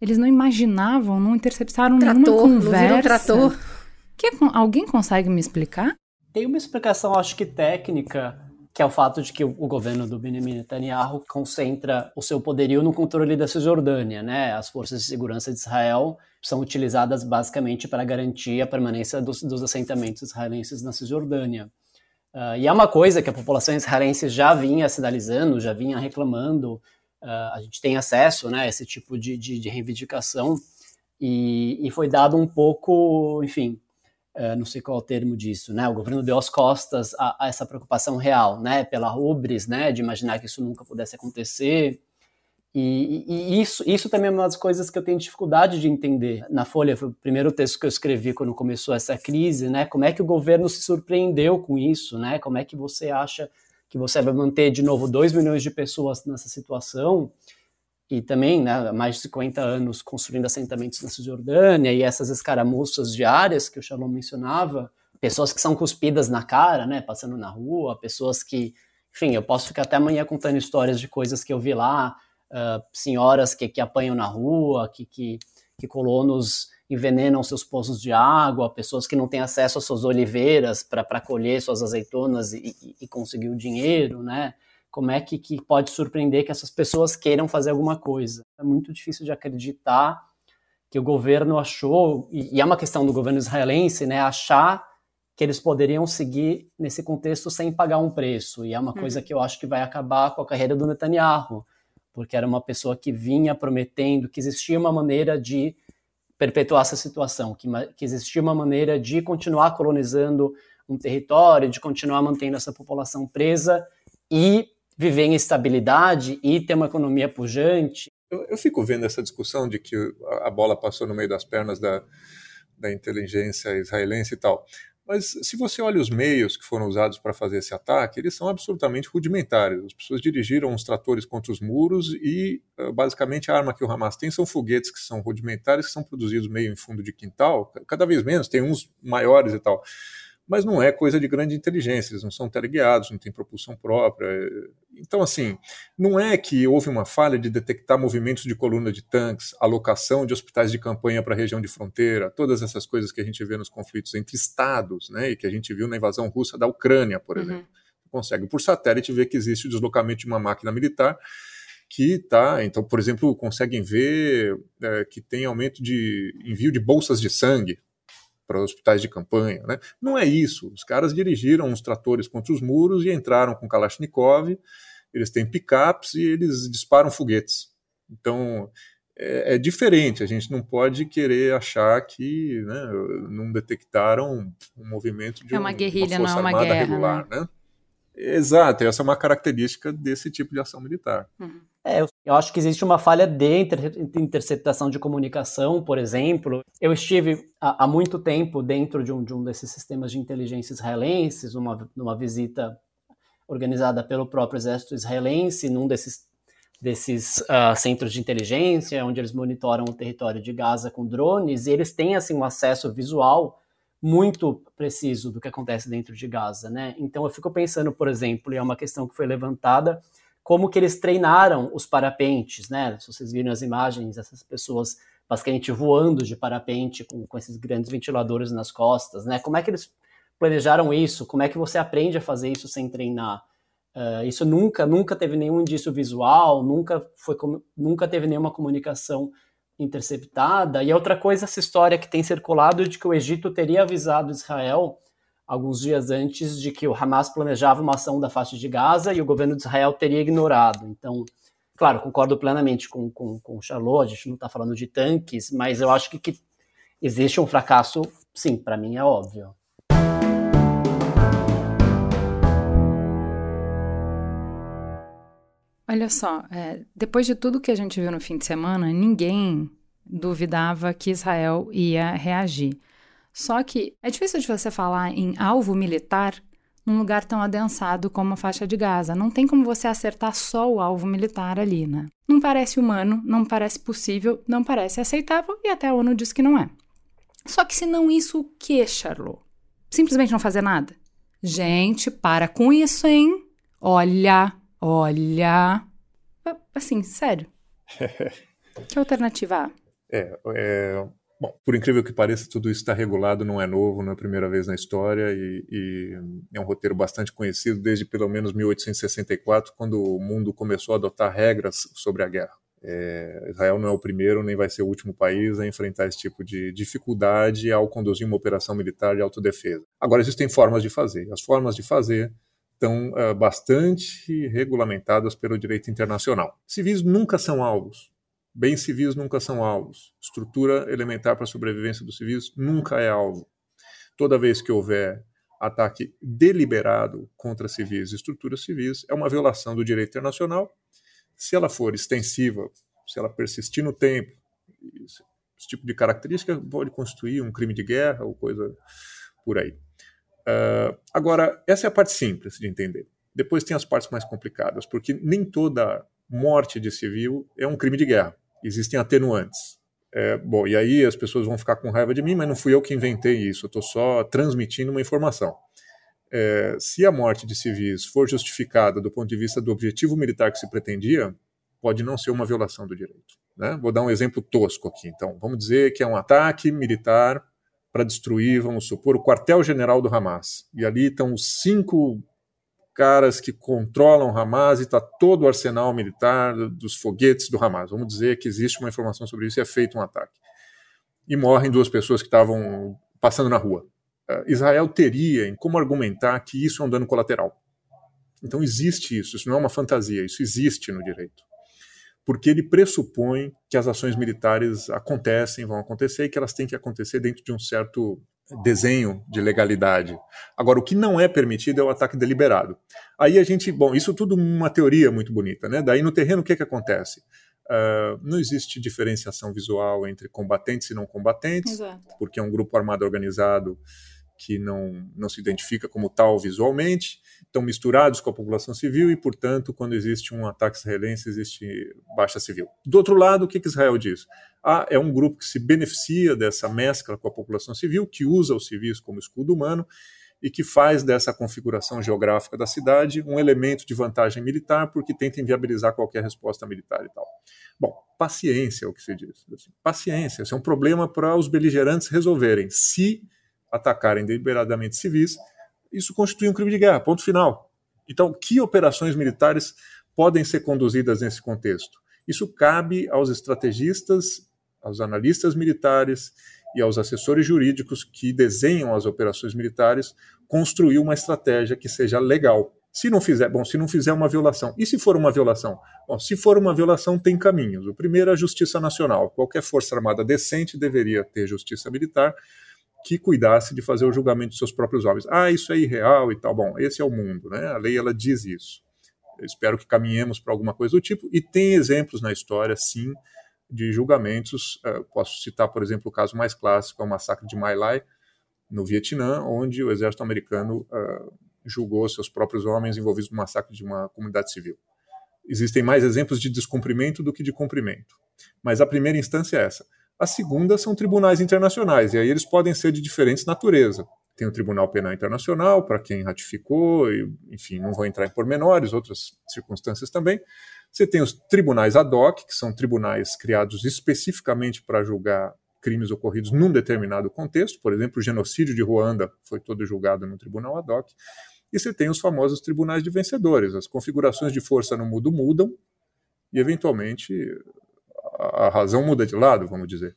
Eles não imaginavam, não interceptaram trator, nenhuma conversa. Não trator. Que, alguém consegue me explicar? Tem uma explicação, acho que técnica, que é o fato de que o, governo do Benjamin Netanyahu concentra o seu poderio no controle da Cisjordânia, né? As forças de segurança de Israel são utilizadas basicamente para garantir a permanência dos, dos assentamentos israelenses na Cisjordânia. Uh, e é uma coisa que a população israelense já vinha sinalizando, já vinha reclamando. Uh, a gente tem acesso né, a esse tipo de, de, de reivindicação e, e, foi dado um pouco, enfim, Uh, não sei qual é o termo disso, né? O governo deu as costas a, a, essa preocupação real, né? Pela rubris, né? De imaginar que isso nunca pudesse acontecer. E, e, e, isso, isso também é uma das coisas que eu tenho dificuldade de entender. Na Folha, foi o primeiro texto que eu escrevi quando começou essa crise, né? Como é que o governo se surpreendeu com isso, né? Como é que você acha que você vai manter de novo 2 milhões de pessoas nessa situação? E também, né, mais de 50 anos construindo assentamentos na Cisjordânia e essas escaramuças diárias que o Shalom mencionava, pessoas que são cuspidas na cara, né, passando na rua, pessoas que, enfim, eu posso ficar até amanhã contando histórias de coisas que eu vi lá, uh, senhoras que, que apanham na rua, que, que, que colonos envenenam seus poços de água, pessoas que não têm acesso às suas oliveiras para colher suas azeitonas e, e, e conseguir o dinheiro, né, Como é que, que pode surpreender que essas pessoas queiram fazer alguma coisa? É muito difícil de acreditar que o governo achou, e é uma questão do governo israelense, né, achar que eles poderiam seguir nesse contexto sem pagar um preço. E é uma coisa uhum. que eu acho que vai acabar com a carreira do Netanyahu, porque era uma pessoa que vinha prometendo que existia uma maneira de perpetuar essa situação, que, que existia uma maneira de continuar colonizando um território, de continuar mantendo essa população presa e viver em estabilidade e ter uma economia pujante eu, eu, fico vendo essa discussão de que a bola passou no meio das pernas da, da inteligência israelense e tal. Mas se você olha os meios que foram usados para fazer esse ataque, eles são absolutamente rudimentares. As pessoas dirigiram os tratores contra os muros e, ah, basicamente, a arma que o Hamas tem são foguetes que são rudimentares, que são produzidos meio em fundo de quintal, cada vez menos, tem uns maiores e tal mas não é coisa de grande inteligência, eles não são teleguiados, não têm propulsão própria. Então, assim, não é que houve uma falha de detectar movimentos de coluna de tanques, alocação de hospitais de campanha para a região de fronteira, todas essas coisas que a gente vê nos conflitos entre estados, né, e que a gente viu na invasão russa da Ucrânia, por uhum. exemplo. Consegue, por satélite, ver que existe o deslocamento de uma máquina militar que está, então, por exemplo, conseguem ver é, que tem aumento de envio de bolsas de sangue para hospitais de campanha. Né? Não é isso. Os caras dirigiram os tratores contra os muros e entraram com Kalashnikov. Eles têm picapes e eles disparam foguetes. Então é, é, diferente. A gente não pode querer achar que né, não detectaram um movimento de é uma guerrilha, uma força não é uma guerra, regular, né? né? Exato. Essa é uma característica desse tipo de ação militar. Uhum. É, eu acho que existe uma falha de inter interceptação de comunicação, por exemplo. Eu estive há, há muito tempo dentro de um, de um, desses sistemas de inteligência israelenses, uma, numa visita organizada pelo próprio exército israelense, num desses, desses uh, centros de inteligência, onde eles monitoram o território de Gaza com drones, e eles têm assim um acesso visual muito preciso do que acontece dentro de Gaza, né? Então eu fico pensando, por exemplo, e é uma questão que foi levantada como que eles treinaram os parapentes, né? Se vocês viram as imagens, essas pessoas basicamente voando de parapente com, com esses grandes ventiladores nas costas, né? Como é que eles planejaram isso? Como é que você aprende a fazer isso sem treinar? Uh, isso nunca, nunca teve nenhum indício visual, nunca foi, nunca teve nenhuma comunicação interceptada. E outra coisa, essa história que tem circulado de que o Egito teria avisado Israel alguns dias antes de que o Hamas planejava uma ação da faixa de Gaza e o governo de Israel teria ignorado. Então, claro, concordo plenamente com, com, com o Charlot, a gente não está falando de tanques, mas eu acho que, que existe um fracasso, sim, para mim é óbvio. Olha só, é, depois de tudo que a gente viu no fim de semana, ninguém duvidava que Israel ia reagir. Só que é difícil de você falar em alvo militar num lugar tão adensado como a faixa de Gaza. Não tem como você acertar só o alvo militar ali, né? Não parece humano, não parece possível, não parece aceitável e até a ONU diz que não é. Só que se não isso, o que, Charlot? Simplesmente não fazer nada? Gente, para com isso, hein? Olha, olha. Assim, sério. que alternativa há? É, é, Bom, por incrível que pareça, tudo isso está regulado, não é novo, não é a primeira vez na história e, e, é um roteiro bastante conhecido desde pelo menos 1864, quando o mundo começou a adotar regras sobre a guerra. É, Israel não é o primeiro nem vai ser o último país a enfrentar esse tipo de dificuldade ao conduzir uma operação militar de autodefesa. Agora, existem formas de fazer. As formas de fazer estão uh, bastante regulamentadas pelo direito internacional. Civis nunca são alvos. Bens civis nunca são alvos. Estrutura elementar para a sobrevivência dos civis nunca é alvo. Toda vez que houver ataque deliberado contra civis e estruturas civis, é uma violação do direito internacional. Se ela for extensiva, se ela persistir no tempo, esse tipo de característica pode constituir um crime de guerra ou coisa por aí. Uh, agora, essa é a parte simples de entender. Depois tem as partes mais complicadas, porque nem toda morte de civil é um crime de guerra existem atenuantes. É, bom, e aí as pessoas vão ficar com raiva de mim, mas não fui eu que inventei isso, eu estou só transmitindo uma informação. É, se a morte de civis for justificada do ponto de vista do objetivo militar que se pretendia, pode não ser uma violação do direito. Né? Vou dar um exemplo tosco aqui. Então, vamos dizer que é um ataque militar para destruir, vamos supor, o quartel-general do Hamas. E ali estão os cinco caras que controlam Hamas e está todo o arsenal militar dos foguetes do Hamas. Vamos dizer que existe uma informação sobre isso e é feito um ataque. E morrem duas pessoas que estavam passando na rua. Uh, Israel teria em como argumentar que isso é um dano colateral. Então existe isso, isso não é uma fantasia, isso existe no direito. Porque ele pressupõe que as ações militares acontecem, vão acontecer e que elas têm que acontecer dentro de um certo desenho de legalidade. Agora, o que não é permitido é o ataque deliberado. Aí a gente, bom, isso tudo uma teoria muito bonita, né? Daí no terreno o que, que acontece? Uh, não existe diferenciação visual entre combatentes e não combatentes, Exato. porque é um grupo armado organizado que não, não se identifica como tal visualmente, estão misturados com a população civil e, portanto, quando existe um ataque israelense, existe baixa civil. Do outro lado, o que, que Israel diz? Ah, é um grupo que se beneficia dessa mescla com a população civil, que usa os civis como escudo humano e que faz dessa configuração geográfica da cidade um elemento de vantagem militar, porque tenta inviabilizar qualquer resposta militar e tal. Bom, paciência é o que se diz. Paciência, esse é um problema para os beligerantes resolverem. Se atacarem deliberadamente civis, isso constitui um crime de guerra, ponto final. Então, que operações militares podem ser conduzidas nesse contexto? Isso cabe aos estrategistas, aos analistas militares e aos assessores jurídicos que desenham as operações militares construir uma estratégia que seja legal. Se não fizer, bom, se não fizer uma violação. E se for uma violação? Bom, se for uma violação, tem caminhos. O primeiro é a justiça nacional. Qualquer força armada decente deveria ter justiça militar que cuidasse de fazer o julgamento de seus próprios homens. Ah, isso é irreal e tal. Bom, esse é o mundo, né? A lei ela diz isso. Eu espero que caminhemos para alguma coisa do tipo. E tem exemplos na história, sim, de julgamentos. Uh, posso citar, por exemplo, o caso mais clássico, é o massacre de My Lai, no Vietnã, onde o exército americano uh, julgou seus próprios homens envolvidos no massacre de uma comunidade civil. Existem mais exemplos de descumprimento do que de cumprimento. Mas a primeira instância é essa. A segunda são tribunais internacionais, e aí eles podem ser de diferentes natureza. Tem o Tribunal Penal Internacional, para quem ratificou, e, enfim, não vou entrar em pormenores, outras circunstâncias também. Você tem os tribunais ad hoc, que são tribunais criados especificamente para julgar crimes ocorridos num determinado contexto, por exemplo, o genocídio de Ruanda foi todo julgado no tribunal ad hoc. E você tem os famosos tribunais de vencedores. As configurações de força no mundo mudam e, eventualmente, a, razão muda de lado, vamos dizer.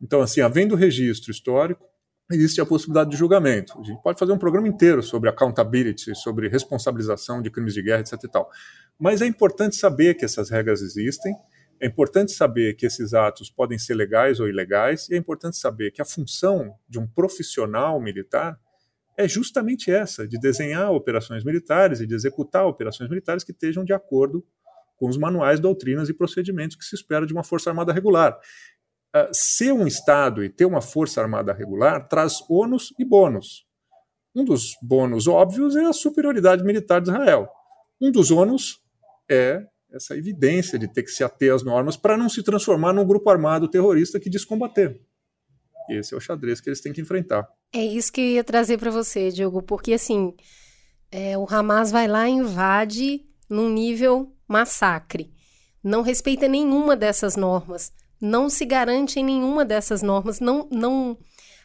Então, assim, havendo registro histórico, existe a possibilidade de julgamento. A gente pode fazer um programa inteiro sobre accountability, sobre responsabilização de crimes de guerra, etc. E tal. Mas é importante saber que essas regras existem, é importante saber que esses atos podem ser legais ou ilegais, e é importante saber que a função de um profissional militar é justamente essa, de desenhar operações militares e de executar operações militares que estejam de acordo com os manuais, doutrinas e procedimentos que se espera de uma Força Armada regular. Uh, ser um Estado e ter uma Força Armada regular traz ônus e bônus. Um dos bônus óbvios é a superioridade militar de Israel. Um dos ônus é essa evidência de ter que se ater às normas para não se transformar num grupo armado terrorista que diz combater. Esse é o xadrez que eles têm que enfrentar. É isso que eu ia trazer para você, Diogo, porque assim, é, o Hamas vai lá e invade num nível massacre. Não respeita nenhuma dessas normas, não se garante em nenhuma dessas normas, não, não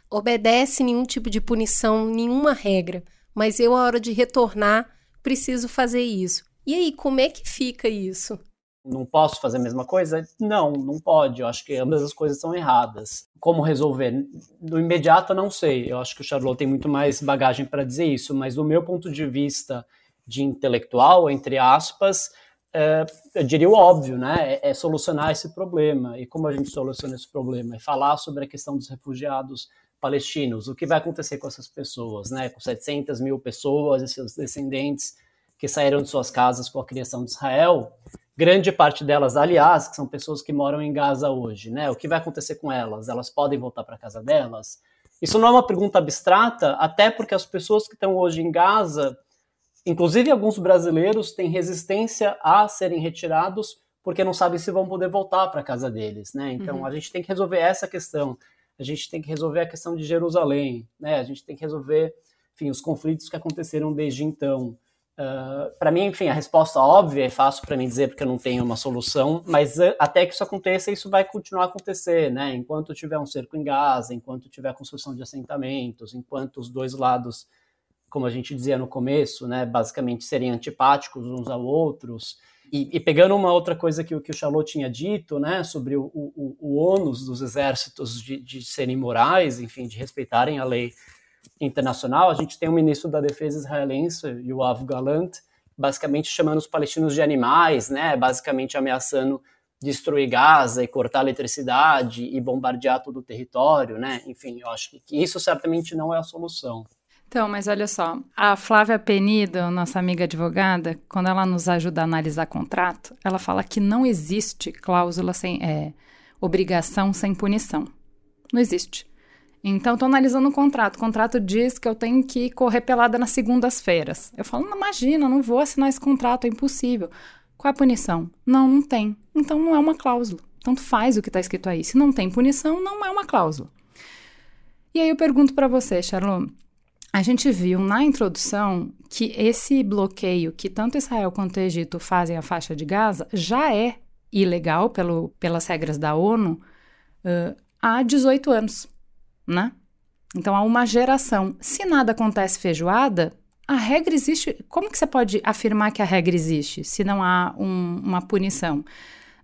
obedece nenhum tipo de punição, nenhuma regra. Mas eu, a hora de retornar, preciso fazer isso. E aí, como é que fica isso? Não posso fazer a mesma coisa? Não, não pode. Eu acho que ambas as coisas são erradas. Como resolver? No imediato, não sei. Eu acho que o Charlot tem muito mais bagagem para dizer isso, mas do meu ponto de vista de intelectual, entre aspas, é, eu diria o óbvio, né? É, é, solucionar esse problema. E como a gente soluciona esse problema? É falar sobre a questão dos refugiados palestinos. O que vai acontecer com essas pessoas, né? Com 700 mil pessoas e seus descendentes que saíram de suas casas com a criação de Israel. Grande parte delas, aliás, que são pessoas que moram em Gaza hoje, né? O que vai acontecer com elas? Elas podem voltar para casa delas? Isso não é uma pergunta abstrata, até porque as pessoas que estão hoje em Gaza Inclusive, alguns brasileiros têm resistência a serem retirados porque não sabem se vão poder voltar para casa deles, né? Então, uhum. a gente tem que resolver essa questão. A gente tem que resolver a questão de Jerusalém, né? A gente tem que resolver, enfim, os conflitos que aconteceram desde então. Uh, para mim, enfim, a resposta óbvia é fácil para mim dizer porque eu não tenho uma solução, mas uh, até que isso aconteça, isso vai continuar a acontecer, né? Enquanto tiver um cerco em Gaza, enquanto tiver construção de assentamentos, enquanto os dois lados como a gente dizia no começo, né, basicamente serem antipáticos uns aos outros. E, e pegando uma outra coisa que, que o Charlot tinha dito, né, sobre o, o, o ônus dos exércitos de, de serem morais, enfim, de respeitarem a lei internacional, a gente tem o ministro da Defesa israelense, Yoav Galant, basicamente chamando os palestinos de animais, né, basicamente ameaçando destruir Gaza e cortar eletricidade e bombardear todo o território, né? Enfim, eu acho que isso certamente não é a solução. Então, mas olha só, a Flávia Penido, nossa amiga advogada, quando ela nos ajuda a analisar contrato, ela fala que não existe cláusula sem é, obrigação sem punição. Não existe. Então, estou analisando o contrato. O contrato diz que eu tenho que correr pelada nas segundas-feiras. Eu falo, não, imagina, não vou assinar esse contrato, é impossível. Qual é a punição? Não, não tem. Então, não é uma cláusula. Tanto faz o que está escrito aí. Se não tem punição, não é uma cláusula. E aí eu pergunto para você, Charlot, a gente viu na introdução que esse bloqueio que tanto Israel quanto o Egito fazem à faixa de Gaza já é ilegal pelo, pelas regras da ONU uh, há 18 anos, né? Então há uma geração. Se nada acontece feijoada, a regra existe. Como que você pode afirmar que a regra existe se não há um, uma punição?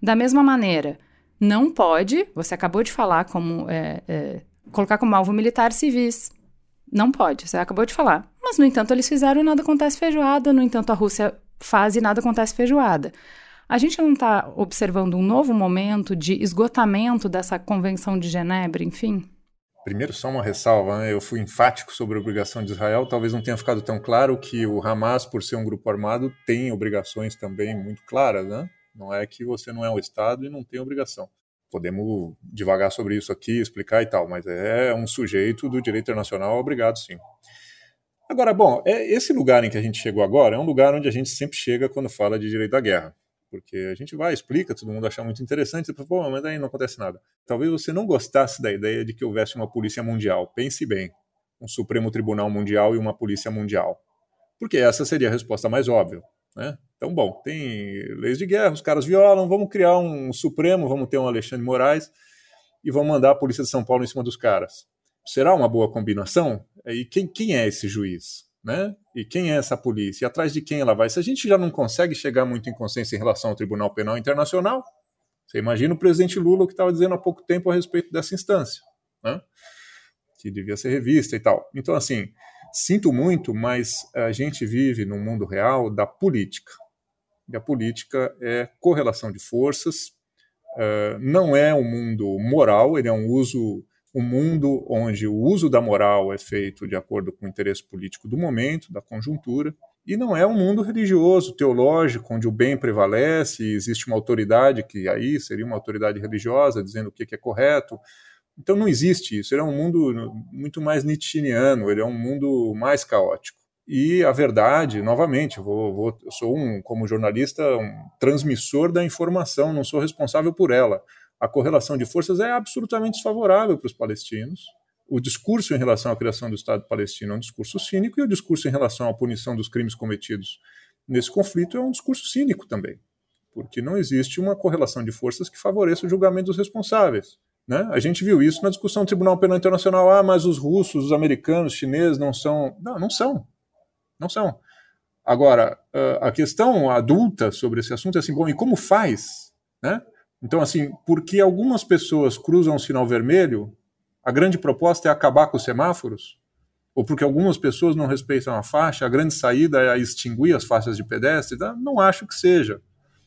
Da mesma maneira, não pode, você acabou de falar como é, é, colocar como alvo militar civis. Não pode, você acabou de falar. Mas, no entanto, eles fizeram e nada acontece feijoada. No entanto, a Rússia faz e nada acontece feijoada. A gente não está observando um novo momento de esgotamento dessa Convenção de Genebra, enfim? Primeiro, só uma ressalva, né? eu fui enfático sobre a obrigação de Israel. Talvez não tenha ficado tão claro que o Hamas, por ser um grupo armado, tem obrigações também muito claras. Né? Não é que você não é um Estado e não tem obrigação podemos devagar sobre isso aqui, explicar e tal, mas é um sujeito do direito internacional obrigado sim. Agora, bom, é, esse lugar em que a gente chegou agora é um lugar onde a gente sempre chega quando fala de direito da guerra. Porque a gente vai, explica, todo mundo acha muito interessante, depois, pô, mas aí não acontece nada. Talvez você não gostasse da ideia de que houvesse uma polícia mundial. Pense bem, um Supremo Tribunal Mundial e uma polícia mundial. Porque essa seria a resposta mais óbvia. Né? Então, bom, tem leis de guerra, os caras violam, vamos criar um Supremo, vamos ter um Alexandre Moraes e vamos mandar a Polícia de São Paulo em cima dos caras. Será uma boa combinação? E quem, quem é esse juiz? Né? E quem é essa polícia? E atrás de quem ela vai? Se a gente já não consegue chegar muito em consenso em relação ao Tribunal Penal Internacional, você imagina o presidente Lula que estava dizendo há pouco tempo a respeito dessa instância, né? que devia ser revista e tal. Então, assim, Sinto muito, mas a gente vive no mundo real da política. E a política é correlação de forças, uh, não é um mundo moral, ele é um uso um mundo onde o uso da moral é feito de acordo com o interesse político do momento, da conjuntura, e não é um mundo religioso, teológico, onde o bem prevalece, existe uma autoridade que aí seria uma autoridade religiosa dizendo o que é correto, então não existe isso. Ele é um mundo muito mais nietzscheano, ele é um mundo mais caótico. E a verdade, novamente, vou, vou, eu sou um, como jornalista, um transmissor da informação, não sou responsável por ela. A correlação de forças é absolutamente desfavorável para os palestinos. O discurso em relação à criação do Estado palestino é um discurso cínico e o discurso em relação à punição dos crimes cometidos nesse conflito é um discurso cínico também, porque não existe uma correlação de forças que favoreça o julgamento dos responsáveis. Né? A gente viu isso na discussão do Tribunal Penal Internacional. Ah, mas os russos, os americanos, os chineses não são. Não, não são. Não são. Agora, a questão adulta sobre esse assunto é assim: bom, e como faz? Né? Então, assim, porque algumas pessoas cruzam o sinal vermelho, a grande proposta é acabar com os semáforos? Ou porque algumas pessoas não respeitam a faixa, a grande saída é extinguir as faixas de pedestre? Não acho que seja.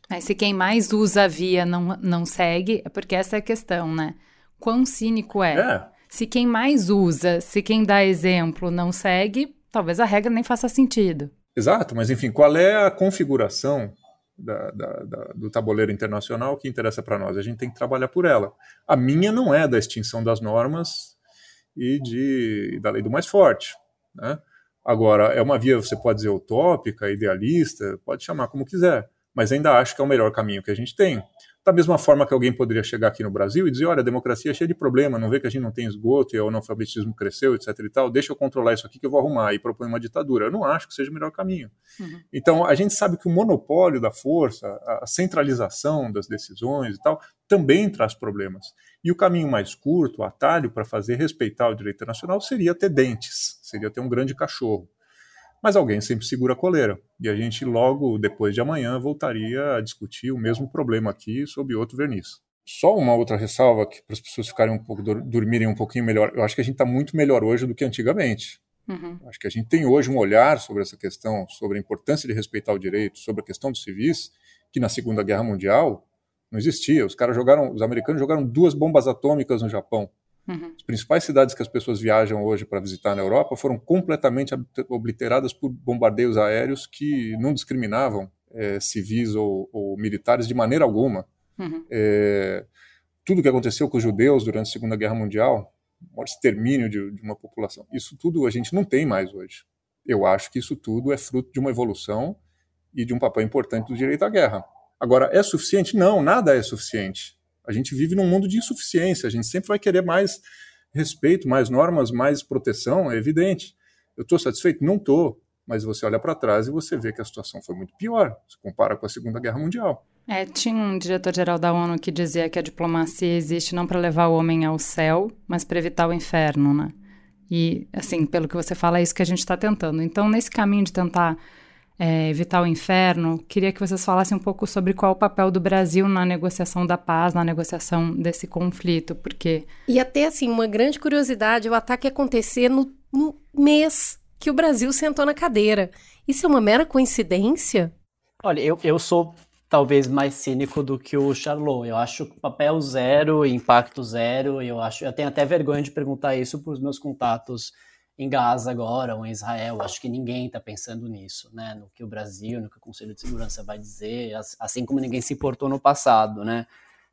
Mas se quem mais usa a via não, não segue, é porque essa é a questão, né? quão cínico é. é. Se quem mais usa, se quem dá exemplo não segue, talvez a regra nem faça sentido. Exato, mas enfim, qual é a configuração da, da, da, do tabuleiro internacional que interessa para nós? A gente tem que trabalhar por ela. A minha não é da extinção das normas e de, da lei do mais forte. Né? Agora, é uma via, você pode dizer, utópica, idealista, pode chamar como quiser, mas ainda acho que é o melhor caminho que a gente tem. Da mesma forma que alguém poderia chegar aqui no Brasil e dizer: olha, a democracia é cheia de problema, não vê que a gente não tem esgoto e o analfabetismo cresceu, etc. e tal, deixa eu controlar isso aqui que eu vou arrumar e propõe uma ditadura. Eu não acho que seja o melhor caminho. Uhum. Então, a gente sabe que o monopólio da força, a centralização das decisões e tal, também traz problemas. E o caminho mais curto, o atalho para fazer respeitar o direito internacional seria ter dentes, seria ter um grande cachorro. Mas alguém sempre segura a coleira. E a gente, logo depois de amanhã, voltaria a discutir o mesmo problema aqui sob outro verniz. Só uma outra ressalva que para as pessoas ficarem um pouco dormirem um pouquinho melhor. Eu acho que a gente está muito melhor hoje do que antigamente. Uhum. Acho que a gente tem hoje um olhar sobre essa questão, sobre a importância de respeitar o direito, sobre a questão dos civis, que na Segunda Guerra Mundial não existia. Os caras jogaram, os americanos jogaram duas bombas atômicas no Japão. Uhum. As principais cidades que as pessoas viajam hoje para visitar na Europa foram completamente obliteradas por bombardeios aéreos que não discriminavam é, civis ou, ou, militares de maneira alguma. Uhum. É, tudo que aconteceu com os judeus durante a Segunda Guerra Mundial, o maior extermínio de, de uma população, isso tudo a gente não tem mais hoje. Eu acho que isso tudo é fruto de uma evolução e de um papel importante do direito à guerra. Agora, é suficiente? Não, nada é suficiente. A gente vive num mundo de insuficiência, a gente sempre vai querer mais respeito, mais normas, mais proteção, é evidente. Eu estou satisfeito? Não estou. Mas você olha para trás e você vê que a situação foi muito pior, se compara com a Segunda Guerra Mundial. É, tinha um diretor-geral da ONU que dizia que a diplomacia existe não para levar o homem ao céu, mas para evitar o inferno, né? E, assim, pelo que você fala, é isso que a gente está tentando. Então, nesse caminho de tentar é, evitar o inferno, queria que vocês falassem um pouco sobre qual é o papel do Brasil na negociação da paz, na negociação desse conflito, porque... E até, assim, uma grande curiosidade, o ataque acontecer no, no mês que o Brasil sentou na cadeira. Isso é uma mera coincidência? Olha, eu, eu sou talvez mais cínico do que o Charlot. Eu acho papel zero, impacto zero. Eu acho, eu tenho até vergonha de perguntar isso para os meus contatos em Gaza agora ou em Israel. Acho que ninguém está pensando nisso, né? No que o Brasil, no que o Conselho de Segurança vai dizer, assim como ninguém se importou no passado, né?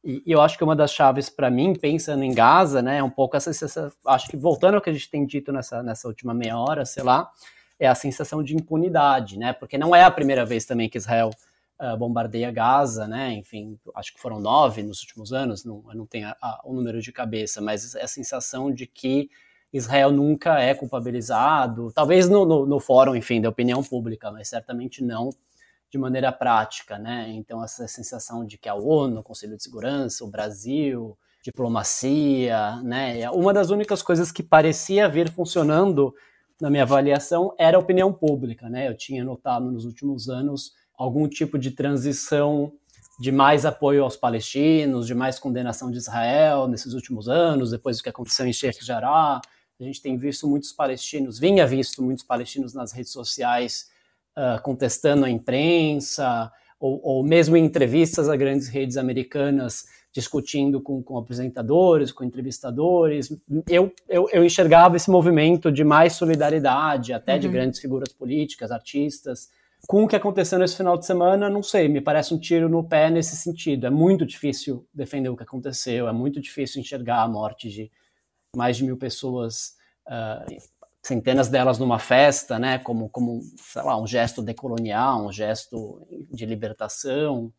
E, eu acho que uma das chaves para mim, pensando em Gaza, né, é um pouco essa sensação. Acho que voltando ao que a gente tem dito nessa, nessa última meia hora, sei lá, é a sensação de impunidade, né? Porque não é a primeira vez também que Israel uh, bombardeia Gaza, né? Enfim, acho que foram nove nos últimos anos, não, não tenho o número de cabeça, mas é a sensação de que Israel nunca é culpabilizado, talvez no, no, no, fórum, enfim, da opinião pública, mas certamente não de maneira prática, né? Então essa sensação de que a ONU, o Conselho de Segurança, o Brasil, diplomacia, né? Uma das únicas coisas que parecia vir funcionando na minha avaliação era a opinião pública, né? Eu tinha notado nos últimos anos algum tipo de transição de mais apoio aos palestinos, de mais condenação de Israel nesses últimos anos, depois do que aconteceu em Sheikh Jarrah, a gente tem visto muitos palestinos, vinha visto muitos palestinos nas redes sociais uh, contestando a imprensa, ou, ou, mesmo em entrevistas a grandes redes americanas discutindo com, com apresentadores, com entrevistadores. Eu, eu, eu, enxergava esse movimento de mais solidariedade, até uhum. de grandes figuras políticas, artistas. Com o que aconteceu nesse final de semana, não sei, me parece um tiro no pé nesse sentido. É muito difícil defender o que aconteceu, é muito difícil enxergar a morte de mais de mil pessoas, uh, centenas delas numa festa, né, como, como, sei lá, um gesto decolonial, um gesto de libertação.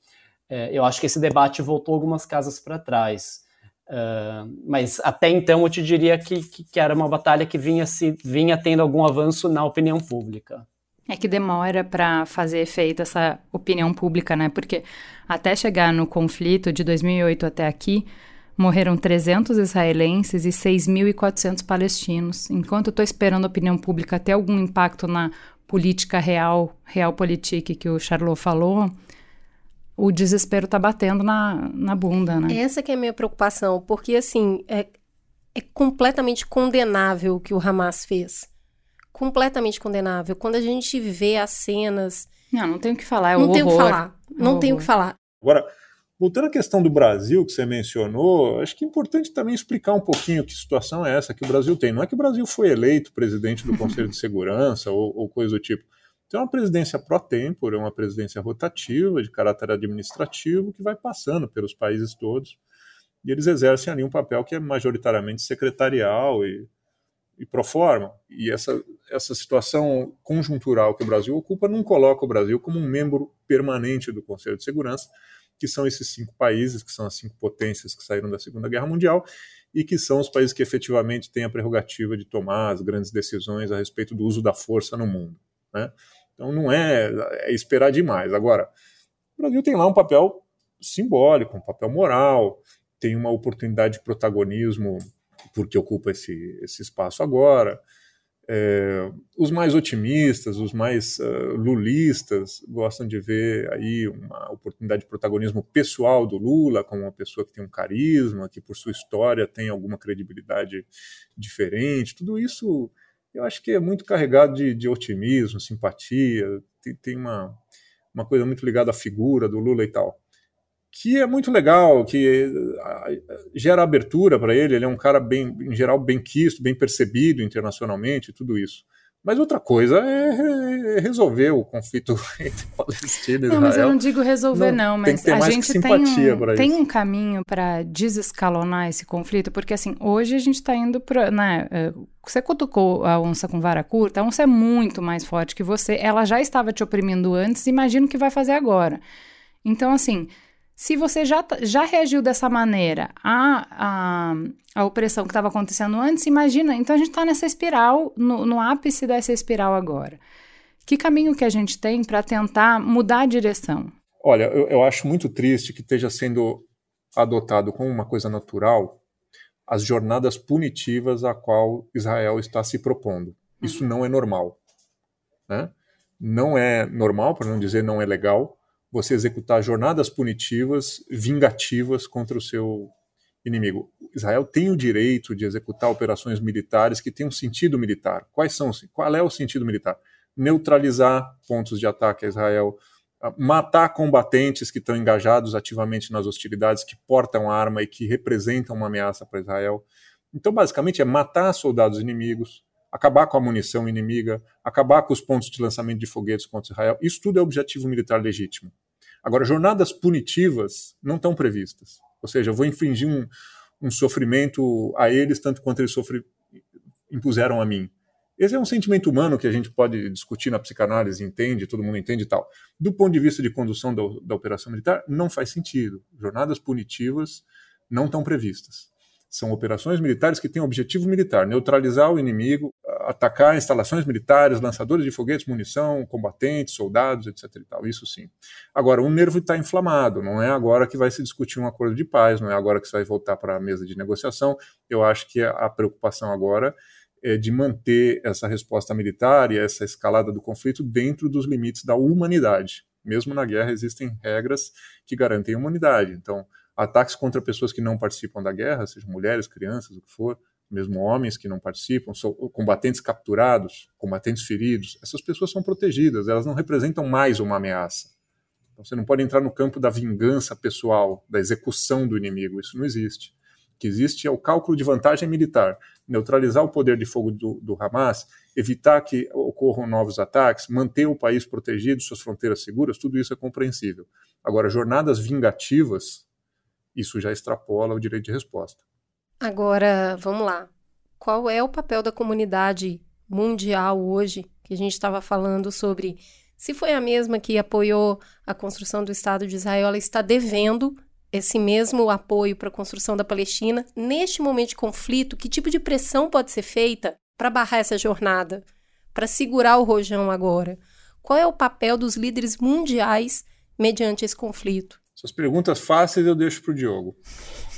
Uh, eu acho que esse debate voltou algumas casas para trás. Uh, mas até então eu te diria que, que, que, era uma batalha que vinha, se, vinha tendo algum avanço na opinião pública. É que demora para fazer efeito essa opinião pública, né? Porque até chegar no conflito de 2008 até aqui, Morreram 300 israelenses e 6.400 palestinos. Enquanto eu estou esperando a opinião pública ter algum impacto na política real, real politique que o Charlot falou, o desespero está batendo na, na bunda, né? Essa que é a minha preocupação, porque assim, é, é completamente condenável o que o Hamas fez. Completamente condenável. Quando a gente vê as cenas... Não, não tem o que falar, é não o tem o que falar, não tem o que falar. Agora, Voltando à questão do Brasil, que você mencionou, acho que é importante também explicar um pouquinho que situação é essa que o Brasil tem. Não é que o Brasil foi eleito presidente do Conselho de Segurança ou, ou, coisa do tipo. Tem uma presidência pro tempore, uma presidência rotativa, de caráter administrativo, que vai passando pelos países todos. E eles exercem ali um papel que é majoritariamente secretarial e, e pro forma. E essa, essa situação conjuntural que o Brasil ocupa não coloca o Brasil como um membro permanente do Conselho de Segurança que são esses cinco países, que são as cinco potências que saíram da Segunda Guerra Mundial, e que são os países que efetivamente têm a prerrogativa de tomar as grandes decisões a respeito do uso da força no mundo. Né? Então não é, é esperar demais. Agora, o Brasil tem lá um papel simbólico, um papel moral, tem uma oportunidade de protagonismo porque ocupa esse, esse espaço agora. É, os mais otimistas, os mais uh, lulistas, gostam de ver aí uma oportunidade de protagonismo pessoal do Lula, como uma pessoa que tem um carisma, que por sua história tem alguma credibilidade diferente. Tudo isso eu acho que é muito carregado de, de otimismo, simpatia, tem, tem uma, uma coisa muito ligada à figura do Lula e tal que é muito legal, que gera abertura para ele. Ele é um cara bem, em geral, bem quisto, bem percebido internacionalmente, tudo isso. Mas outra coisa é resolver o conflito entre Palestina e Israel. Não, mas eu não digo resolver, não, não mas a gente tem um, tem um caminho para desescalonar esse conflito, porque assim, hoje a gente está indo para. Né, eh, você cutucou a onça com vara curta, a onça é muito mais forte que você, ela já estava te oprimindo antes, imagina o que vai fazer agora. Então, assim, se você já, já reagiu dessa maneira à, à, à opressão que estava acontecendo antes, imagina, então a gente está nessa espiral, no, no ápice dessa espiral agora. Que caminho que a gente tem para tentar mudar a direção? Olha, eu, eu acho muito triste que esteja sendo adotado como uma coisa natural as jornadas punitivas a qual Israel está se propondo. Isso não é normal. Né? Não é normal, para não dizer não é legal, você executar jornadas punitivas, vingativas contra o seu inimigo. Israel tem o direito de executar operações militares que têm um sentido militar. Quais são? Qual é o sentido militar? Neutralizar pontos de ataque a Israel, matar combatentes que estão engajados ativamente nas hostilidades, que portam arma e que representam uma ameaça para Israel. Então, basicamente, é matar soldados inimigos, acabar com a munição inimiga, acabar com os pontos de lançamento de foguetes contra Israel. Isso tudo é objetivo militar legítimo. Agora, jornadas punitivas não estão previstas. Ou seja, eu vou infringir um, um sofrimento a eles tanto quanto eles sofri, impuseram a mim. Esse é um sentimento humano que a gente pode discutir na psicanálise, entende, todo mundo entende e tal. Do ponto de vista de condução da, da operação militar, não faz sentido. Jornadas punitivas não estão previstas. São operações militares que têm objetivo militar, neutralizar o inimigo, atacar instalações militares, lançadores de foguetes, munição, combatentes, soldados, etc. Isso sim. Agora, o nervo está inflamado, não é agora que vai se discutir um acordo de paz, não é agora que se vai voltar para a mesa de negociação. Eu acho que a preocupação agora é de manter essa resposta militar e essa escalada do conflito dentro dos limites da humanidade. Mesmo na guerra existem regras que garantem a humanidade. Então, ataques contra pessoas que não participam da guerra, sejam mulheres, crianças, o que for, mesmo homens que não participam, combatentes capturados, combatentes feridos, essas pessoas são protegidas, elas não representam mais uma ameaça. Então você não pode entrar no campo da vingança pessoal, da execução do inimigo, isso não existe. O que existe é o cálculo de vantagem militar, neutralizar o poder de fogo do, do Hamas, evitar que ocorram novos ataques, manter o país protegido, suas fronteiras seguras, tudo isso é compreensível. Agora, jornadas vingativas, isso já extrapola o direito de resposta. Agora, vamos lá. Qual é o papel da comunidade mundial hoje, que a gente estava falando sobre se foi a mesma que apoiou a construção do Estado de Israel, ela está devendo esse mesmo apoio para a construção da Palestina. Neste momento de conflito, que tipo de pressão pode ser feita para barrar essa jornada, para segurar o rojão agora? Qual é o papel dos líderes mundiais mediante esse conflito? Essas perguntas fáceis eu deixo para o Diogo.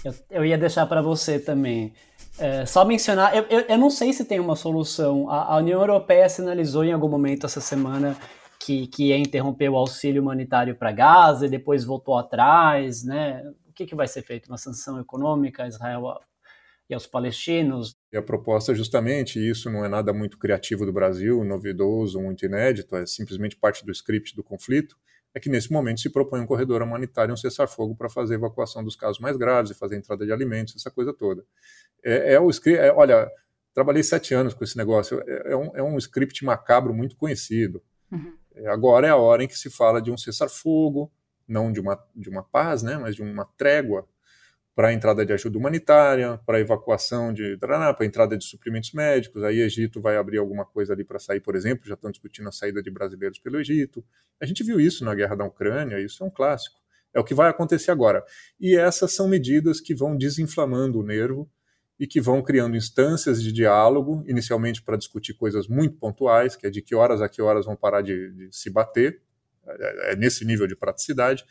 Eu, eu, ia deixar para você também. É, só mencionar, eu, eu, eu, não sei se tem uma solução. A, a, União Europeia sinalizou em algum momento essa semana que, que ia interromper o auxílio humanitário para Gaza e depois voltou atrás, né? O que, que vai ser feito? Uma sanção econômica a Israel e aos palestinos? E a proposta é justamente isso, não é nada muito criativo do Brasil, novidoso, muito inédito, é simplesmente parte do script do conflito é que nesse momento se propõe um corredor humanitário, um cessar-fogo para fazer a evacuação dos casos mais graves e fazer entrada de alimentos, essa coisa toda. É, é o é, olha, trabalhei sete anos com esse negócio, é, é, um, é um script macabro muito conhecido. Uhum. É, agora é a hora em que se fala de um cessar-fogo, não de uma, de uma paz, né, mas de uma trégua para a entrada de ajuda humanitária, para a evacuação de para a entrada de suprimentos médicos. Aí Egito vai abrir alguma coisa ali para sair, por exemplo, já estão discutindo a saída de brasileiros pelo Egito. A gente viu isso na guerra da Ucrânia, isso é um clássico. É o que vai acontecer agora. E essas são medidas que vão desinflamando o nervo e que vão criando instâncias de diálogo, inicialmente para discutir coisas muito pontuais, que é de que horas a que horas vão parar de, de se bater, é, é nesse nível de praticidade,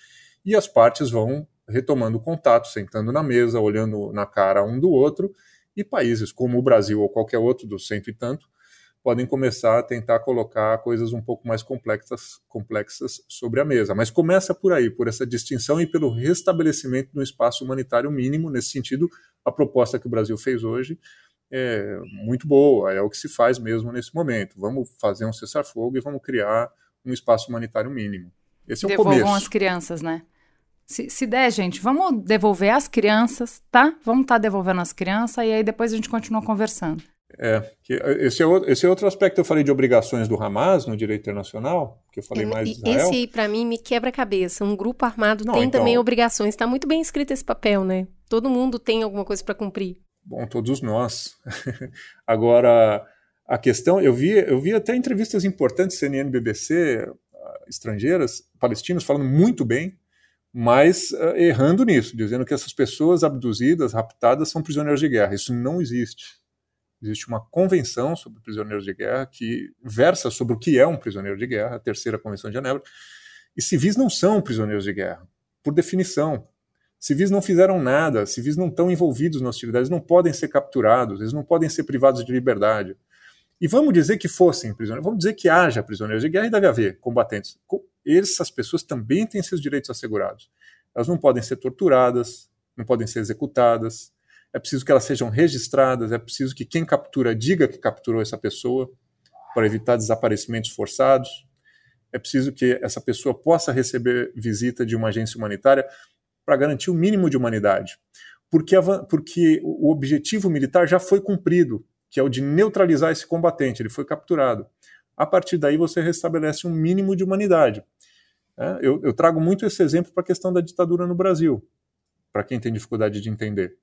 e as partes vão retomando contato, sentando na mesa, olhando na cara um do outro, e países como o Brasil ou qualquer outro dos cento e tanto podem começar a tentar colocar coisas um pouco mais complexas, complexas sobre a mesa. Mas começa por aí, por essa distinção e pelo restabelecimento do espaço humanitário mínimo. Nesse sentido, a proposta que o Brasil fez hoje é muito boa, é o que se faz mesmo nesse momento. Vamos fazer um cessar-fogo e vamos criar um espaço humanitário mínimo. Esse é Devolvam o começo. as crianças, né? Se, se der, gente, vamos devolver as crianças, tá? Vamos estar tá devolvendo as crianças e aí depois a gente continua conversando. É, esse, é outro, esse é outro aspecto que eu falei de obrigações do Hamas no direito internacional, que eu falei é, mais de Israel. Esse aí, para mim, me quebra a cabeça. Um grupo armado Não, tem então, também obrigações. Está muito bem escrito esse papel, né? Todo mundo tem alguma coisa para cumprir. Bom, todos nós. Agora, a questão, eu vi, eu vi até entrevistas importantes, CNN, BBC, ah, estrangeiras, palestinos, falando muito bem, mas uh, errando nisso, dizendo que essas pessoas abduzidas, raptadas, são prisioneiros de guerra. Isso não existe. Existe uma convenção sobre prisioneiros de guerra que versa sobre o que é um prisioneiro de guerra, a terceira convenção de Genebra. E civis não são prisioneiros de guerra, por definição. Civis não fizeram nada, civis não estão envolvidos na hostilidade, não podem ser capturados, eles não podem ser privados de liberdade. E vamos dizer que fossem prisioneiros, vamos dizer que haja prisioneiros de guerra e deve haver combatentes. Essas pessoas também têm seus direitos assegurados. Elas não podem ser torturadas, não podem ser executadas, é preciso que elas sejam registradas, é preciso que quem captura diga que capturou essa pessoa, para evitar desaparecimentos forçados. É preciso que essa pessoa possa receber visita de uma agência humanitária para garantir o mínimo de humanidade. Porque, a, porque o objetivo militar já foi cumprido, que é o de neutralizar esse combatente, ele foi capturado. A partir daí você restabelece um mínimo de humanidade. É, eu, eu trago muito esse exemplo para a questão da ditadura no Brasil, para quem tem dificuldade de entender.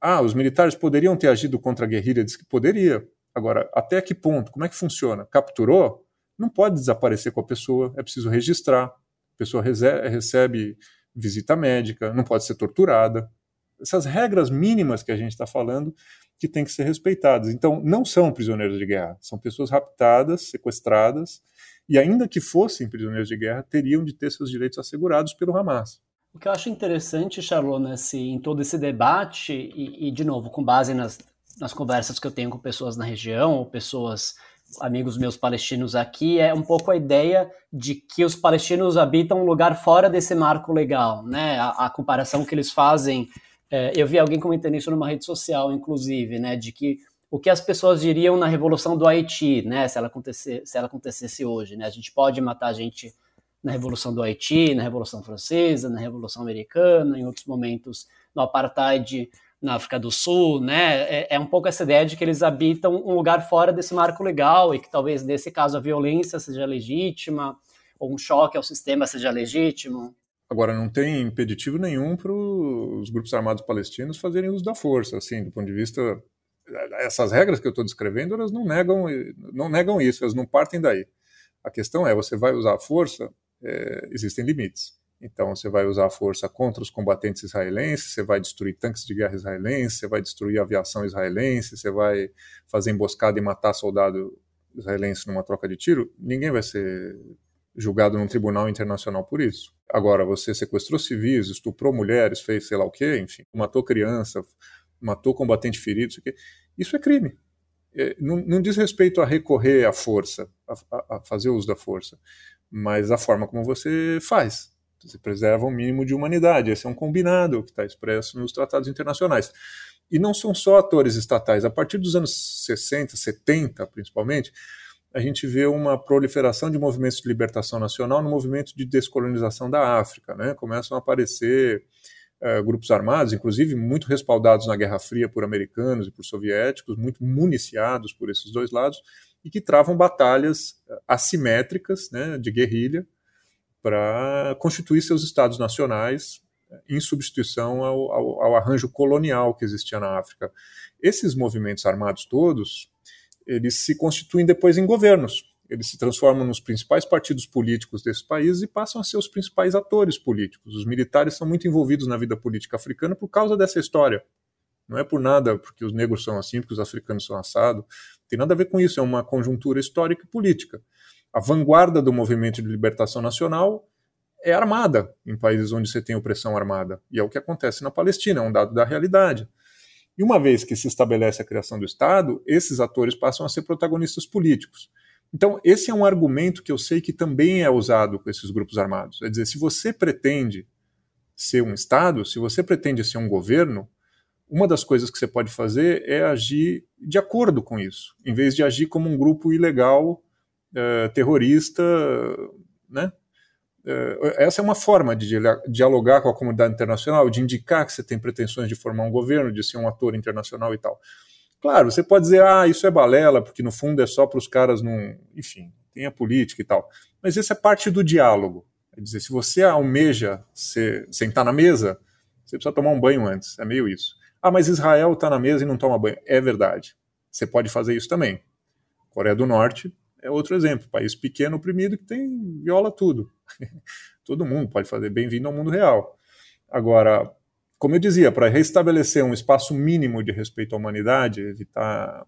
Ah, os militares poderiam ter agido contra a guerrilha? Diz que poderia. Agora, até que ponto? Como é que funciona? Capturou? Não pode desaparecer com a pessoa, é preciso registrar. A pessoa recebe visita médica, não pode ser torturada. Essas regras mínimas que a gente está falando que têm que ser respeitadas. Então, não são prisioneiros de guerra, são pessoas raptadas, sequestradas, e ainda que fossem prisioneiros de guerra, teriam de ter seus direitos assegurados pelo Hamas. O que eu acho interessante, Charlot, nesse, em todo esse debate, e, e de novo, com base nas, nas conversas que eu tenho com pessoas na região, ou pessoas amigos meus palestinos aqui é um pouco a ideia de que os palestinos habitam um lugar fora desse marco legal, né? A, a comparação que eles fazem, é, eu vi alguém comentando isso numa rede social, inclusive, né? De que o que as pessoas diriam na revolução do Haiti, né? Se ela acontecer, se ela acontecesse hoje, né? A gente pode matar gente na revolução do Haiti, na revolução francesa, na revolução americana, em outros momentos no apartheid na África do Sul, né? É, é, um pouco essa ideia de que eles habitam um lugar fora desse marco legal e que talvez nesse caso a violência seja legítima ou um choque ao sistema seja legítimo. Agora não tem impeditivo nenhum para os grupos armados palestinos fazerem uso da força, assim, do ponto de vista essas regras que eu estou descrevendo, elas não negam não negam isso, elas não partem daí. A questão é, você vai usar a força, é, existem limites. Então, você vai usar a força contra os combatentes israelenses, você vai destruir tanques de guerra israelenses, você vai destruir aviação israelense, você vai fazer emboscada e matar soldado israelense numa troca de tiro. Ninguém vai ser julgado num tribunal internacional por isso. Agora, você sequestrou civis, estuprou mulheres, fez sei lá o quê, enfim, matou criança, matou combatente ferido, isso, aqui, isso é crime. É, não, não, diz respeito a recorrer à força, a, a, a fazer uso da força, mas a forma como você faz. Você preserva um mínimo de humanidade. Esse é um combinado que está expresso nos tratados internacionais. E não são só atores estatais. A partir dos anos 60, 70, principalmente, a gente vê uma proliferação de movimentos de libertação nacional no movimento de descolonização da África. Né? Começam a aparecer uh, grupos armados, inclusive muito respaldados na Guerra Fria por americanos e por soviéticos, muito municiados por esses dois lados, e que travam batalhas eh, assimétricas né, de guerrilha para constituir seus estados nacionais em substituição ao, ao, ao, arranjo colonial que existia na África. Esses movimentos armados todos, eles se constituem depois em governos. Eles se transformam nos principais partidos políticos desses países e passam a ser os principais atores políticos. Os militares são muito envolvidos na vida política africana por causa dessa história. Não é por nada porque os negros são assim, porque os africanos são assados. Tem nada a ver com isso, é uma conjuntura histórica e política a vanguarda do movimento de libertação nacional é armada em países onde você tem opressão armada. E é o que acontece na Palestina, é um dado da realidade. E uma vez que se estabelece a criação do Estado, esses atores passam a ser protagonistas políticos. Então, esse é um argumento que eu sei que também é usado com esses grupos armados. É dizer, se você pretende ser um Estado, se você pretende ser um governo, uma das coisas que você pode fazer é agir de acordo com isso, em vez de agir como um grupo ilegal, uh, terrorista, né? Uh, essa é uma forma de dialogar com a comunidade internacional, de indicar que você tem pretensões de formar um governo, de ser um ator internacional e tal. Claro, você pode dizer, ah, isso é balela, porque no fundo é só para os caras não. Enfim, tem a política e tal. Mas isso é parte do diálogo. É dizer, se você almeja ser, sentar na mesa, você precisa tomar um banho antes. É meio isso. Ah, mas Israel está na mesa e não toma banho. É verdade. Você pode fazer isso também. Coreia do Norte é outro exemplo. País pequeno, oprimido, que tem viola tudo. Todo mundo pode fazer. Bem-vindo ao mundo real. Agora, como eu dizia, para restabelecer um espaço mínimo de respeito à humanidade, evitar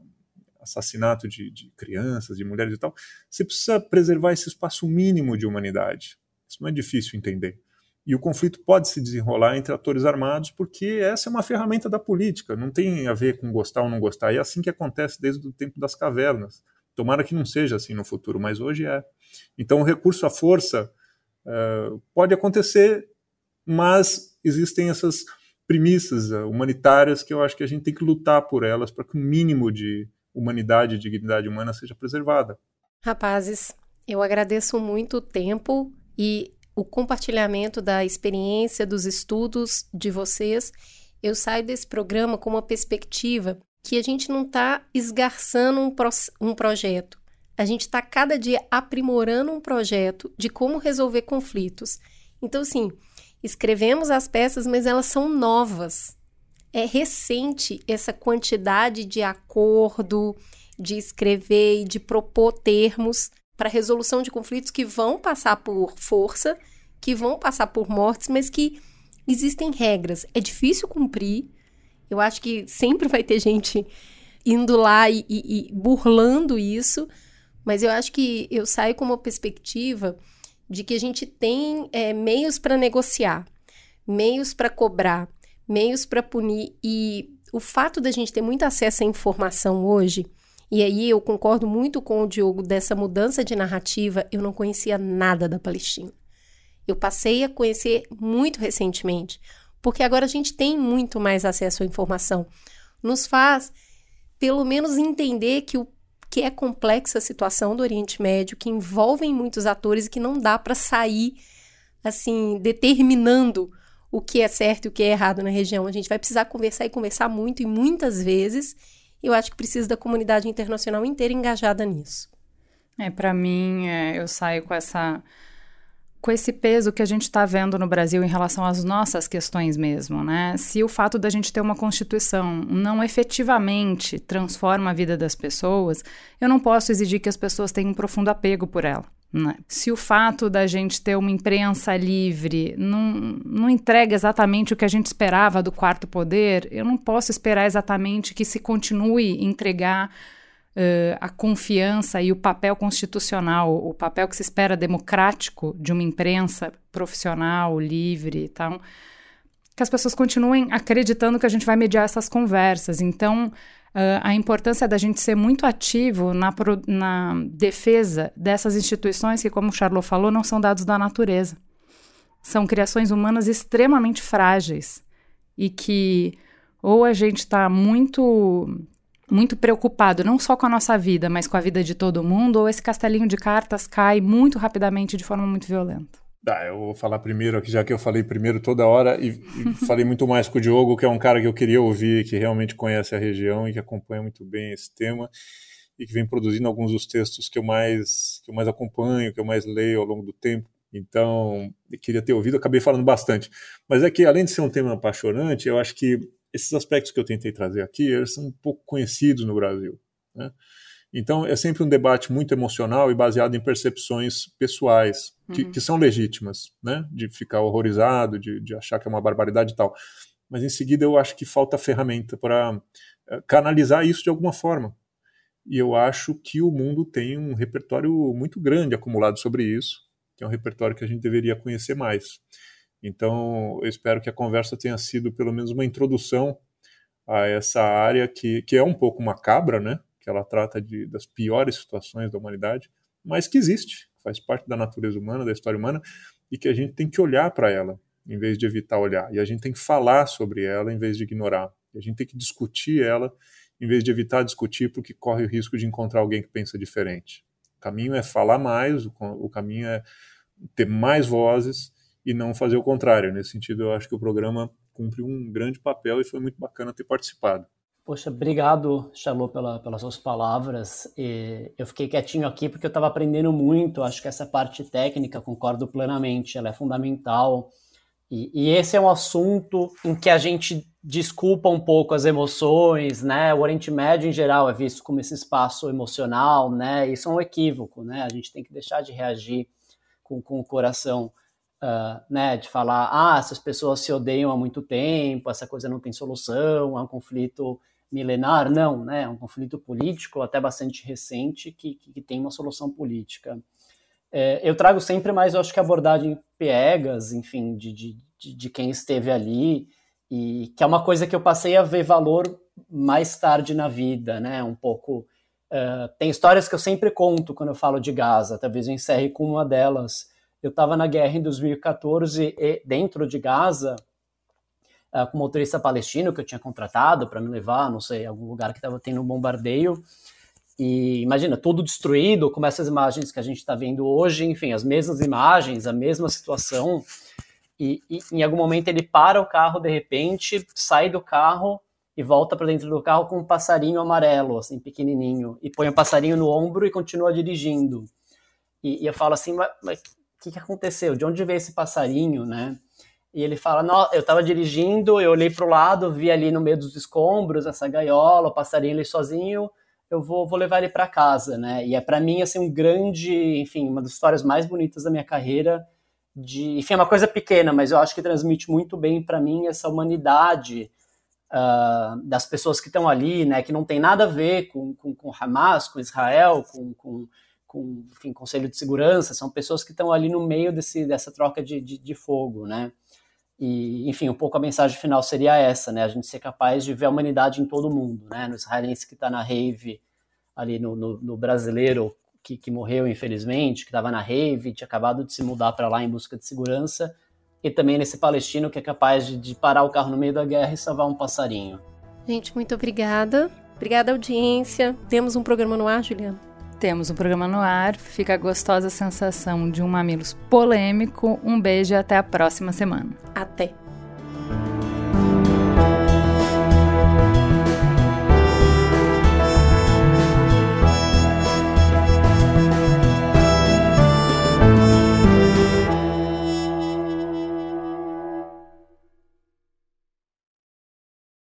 assassinato de, de, crianças, de mulheres e tal, você precisa preservar esse espaço mínimo de humanidade. Isso não é difícil entender. E o conflito pode se desenrolar entre atores armados, porque essa é uma ferramenta da política, não tem a ver com gostar ou não gostar. E é assim que acontece desde o tempo das cavernas. Tomara que não seja assim no futuro, mas hoje é. Então, o recurso à força uh, pode acontecer, mas existem essas premissas uh, humanitárias que eu acho que a gente tem que lutar por elas para que o um mínimo de humanidade e dignidade humana seja preservada. Rapazes, eu agradeço muito o tempo e o compartilhamento da experiência, dos estudos de vocês, eu saio desse programa com uma perspectiva que a gente não está esgarçando um, pro, um projeto. A gente está cada dia aprimorando um projeto de como resolver conflitos. Então, assim, escrevemos as peças, mas elas são novas. É recente essa quantidade de acordo, de escrever e de propor termos para resolução de conflitos que vão passar por força, que vão passar por mortes, mas que existem regras. É difícil cumprir. Eu acho que sempre vai ter gente indo lá e, e, e burlando isso, mas eu acho que eu saio com uma perspectiva de que a gente tem é, meios para negociar, meios para cobrar, meios para punir e o fato da gente ter muito acesso à informação hoje e aí eu concordo muito com o Diogo dessa mudança de narrativa. Eu não conhecia nada da Palestina. Eu passei a conhecer muito recentemente, porque agora a gente tem muito mais acesso à informação. Nos faz, pelo menos, entender que o que é complexa a situação do Oriente Médio, que envolvem muitos atores e que não dá para sair assim determinando o que é certo e o que é errado na região. A gente vai precisar conversar e conversar muito e muitas vezes eu acho que precisa da comunidade internacional inteira engajada nisso. É, para mim, é, eu saio com essa com esse peso que a gente está vendo no Brasil em relação às nossas questões mesmo, né? Se o fato da gente ter uma constituição não efetivamente transforma a vida das pessoas, eu não posso exigir que as pessoas tenham um profundo apego por ela. Né? Se o fato da gente ter uma imprensa livre não, não entrega exatamente o que a gente esperava do quarto poder, eu não posso esperar exatamente que se continue entregar uh, a confiança e o papel constitucional, o papel que se espera democrático de uma imprensa profissional, livre e tal, que as pessoas continuem acreditando que a gente vai mediar essas conversas. Então, Uh, a importância da gente ser muito ativo na, na, defesa dessas instituições que, como o Charlot falou, não são dados da natureza. São criações humanas extremamente frágeis e que ou a gente está muito muito preocupado não só com a nossa vida, mas com a vida de todo mundo, ou esse castelinho de cartas cai muito rapidamente de forma muito violenta. Ah, eu vou falar primeiro aqui, já que eu falei primeiro toda hora, e, e falei muito mais com o Diogo, que é um cara que eu queria ouvir, que realmente conhece a região e que acompanha muito bem esse tema, e que vem produzindo alguns dos textos que eu mais, que eu mais acompanho, que eu mais leio ao longo do tempo. Então, queria ter ouvido, acabei falando bastante. Mas é que, além de ser um tema apaixonante, eu acho que esses aspectos que eu tentei trazer aqui, eles são um pouco conhecidos no Brasil. Né? Então, é sempre um debate muito emocional e baseado em percepções pessoais, que, uhum. que são legítimas, né? De ficar horrorizado, de, de, achar que é uma barbaridade e tal. Mas, em seguida, eu acho que falta ferramenta para eh, canalizar isso de alguma forma. E eu acho que o mundo tem um repertório muito grande acumulado sobre isso, que é um repertório que a gente deveria conhecer mais. Então, eu espero que a conversa tenha sido pelo menos uma introdução a essa área que, que é um pouco macabra, né? Que ela trata de, das piores situações da humanidade, mas que existe, faz parte da natureza humana, da história humana, e que a gente tem que olhar para ela em vez de evitar olhar. E a gente tem que falar sobre ela em vez de ignorar. E a gente tem que discutir ela em vez de evitar discutir, porque corre o risco de encontrar alguém que pensa diferente. O caminho é falar mais, o, o caminho é ter mais vozes e não fazer o contrário. Nesse sentido, eu acho que o programa cumpre um grande papel e foi muito bacana ter participado. Poxa, obrigado, Charlot, pela, pelas suas palavras. E eu fiquei quietinho aqui porque eu estava aprendendo muito. Acho que essa parte técnica, concordo plenamente, ela é fundamental. E, e, esse é um assunto em que a gente desculpa um pouco as emoções, né? O Oriente Médio, em geral, é visto como esse espaço emocional, né? Isso é um equívoco, né? A gente tem que deixar de reagir com, com o coração, uh, né? De falar, ah, essas pessoas se odeiam há muito tempo, essa coisa não tem solução, é um conflito milenar. Não, né? É um conflito político até bastante recente que, que tem uma solução política. É, eu trago sempre mais, eu acho que abordagem piegas, enfim, de, de, de quem esteve ali, e que é uma coisa que eu passei a ver valor mais tarde na vida, né? Um pouco. Uh, tem histórias que eu sempre conto quando eu falo de Gaza, talvez eu encerre com uma delas. Eu estava na guerra em 2014 e dentro de Gaza, uh, com um motorista palestino que eu tinha contratado para me levar, não sei, algum lugar que estava tendo um bombardeio. E imagina, tudo destruído, como essas imagens que a gente está vendo hoje, enfim, as mesmas imagens, a mesma situação. E, e, em algum momento ele para o carro de repente, sai do carro e volta para dentro do carro com um passarinho amarelo, assim, pequenininho, e põe o passarinho no ombro e continua dirigindo. E, e eu falo assim, mas o que, que aconteceu? De onde veio esse passarinho, né? E ele fala, eu estava dirigindo, eu olhei para o lado, vi ali no meio dos escombros essa gaiola, o passarinho ali sozinho, eu vou, vou levar ele para casa, né? E é para mim assim um grande, enfim, uma das histórias mais bonitas da minha carreira. De, enfim, é uma coisa pequena, mas eu acho que transmite muito bem para mim essa humanidade uh, das pessoas que estão ali, né? Que não tem nada a ver com, com, com Hamas, com Israel, com, com, com enfim, Conselho de Segurança. São pessoas que estão ali no meio desse, dessa troca de, de, de fogo, né? E, enfim, um pouco a mensagem final seria essa, né? A gente ser capaz de ver a humanidade em todo mundo, né? No israelense que está na rave, ali no, no, no brasileiro que, que, morreu, infelizmente, que estava na rave, tinha acabado de se mudar para lá em busca de segurança, e também nesse palestino que é capaz de, de parar o carro no meio da guerra e salvar um passarinho. Gente, muito obrigada. Obrigada, audiência. Temos um programa no ar, Juliana? Temos um programa no ar. Fica a gostosa sensação de um mamilos polêmico. Um beijo e até a próxima semana. Até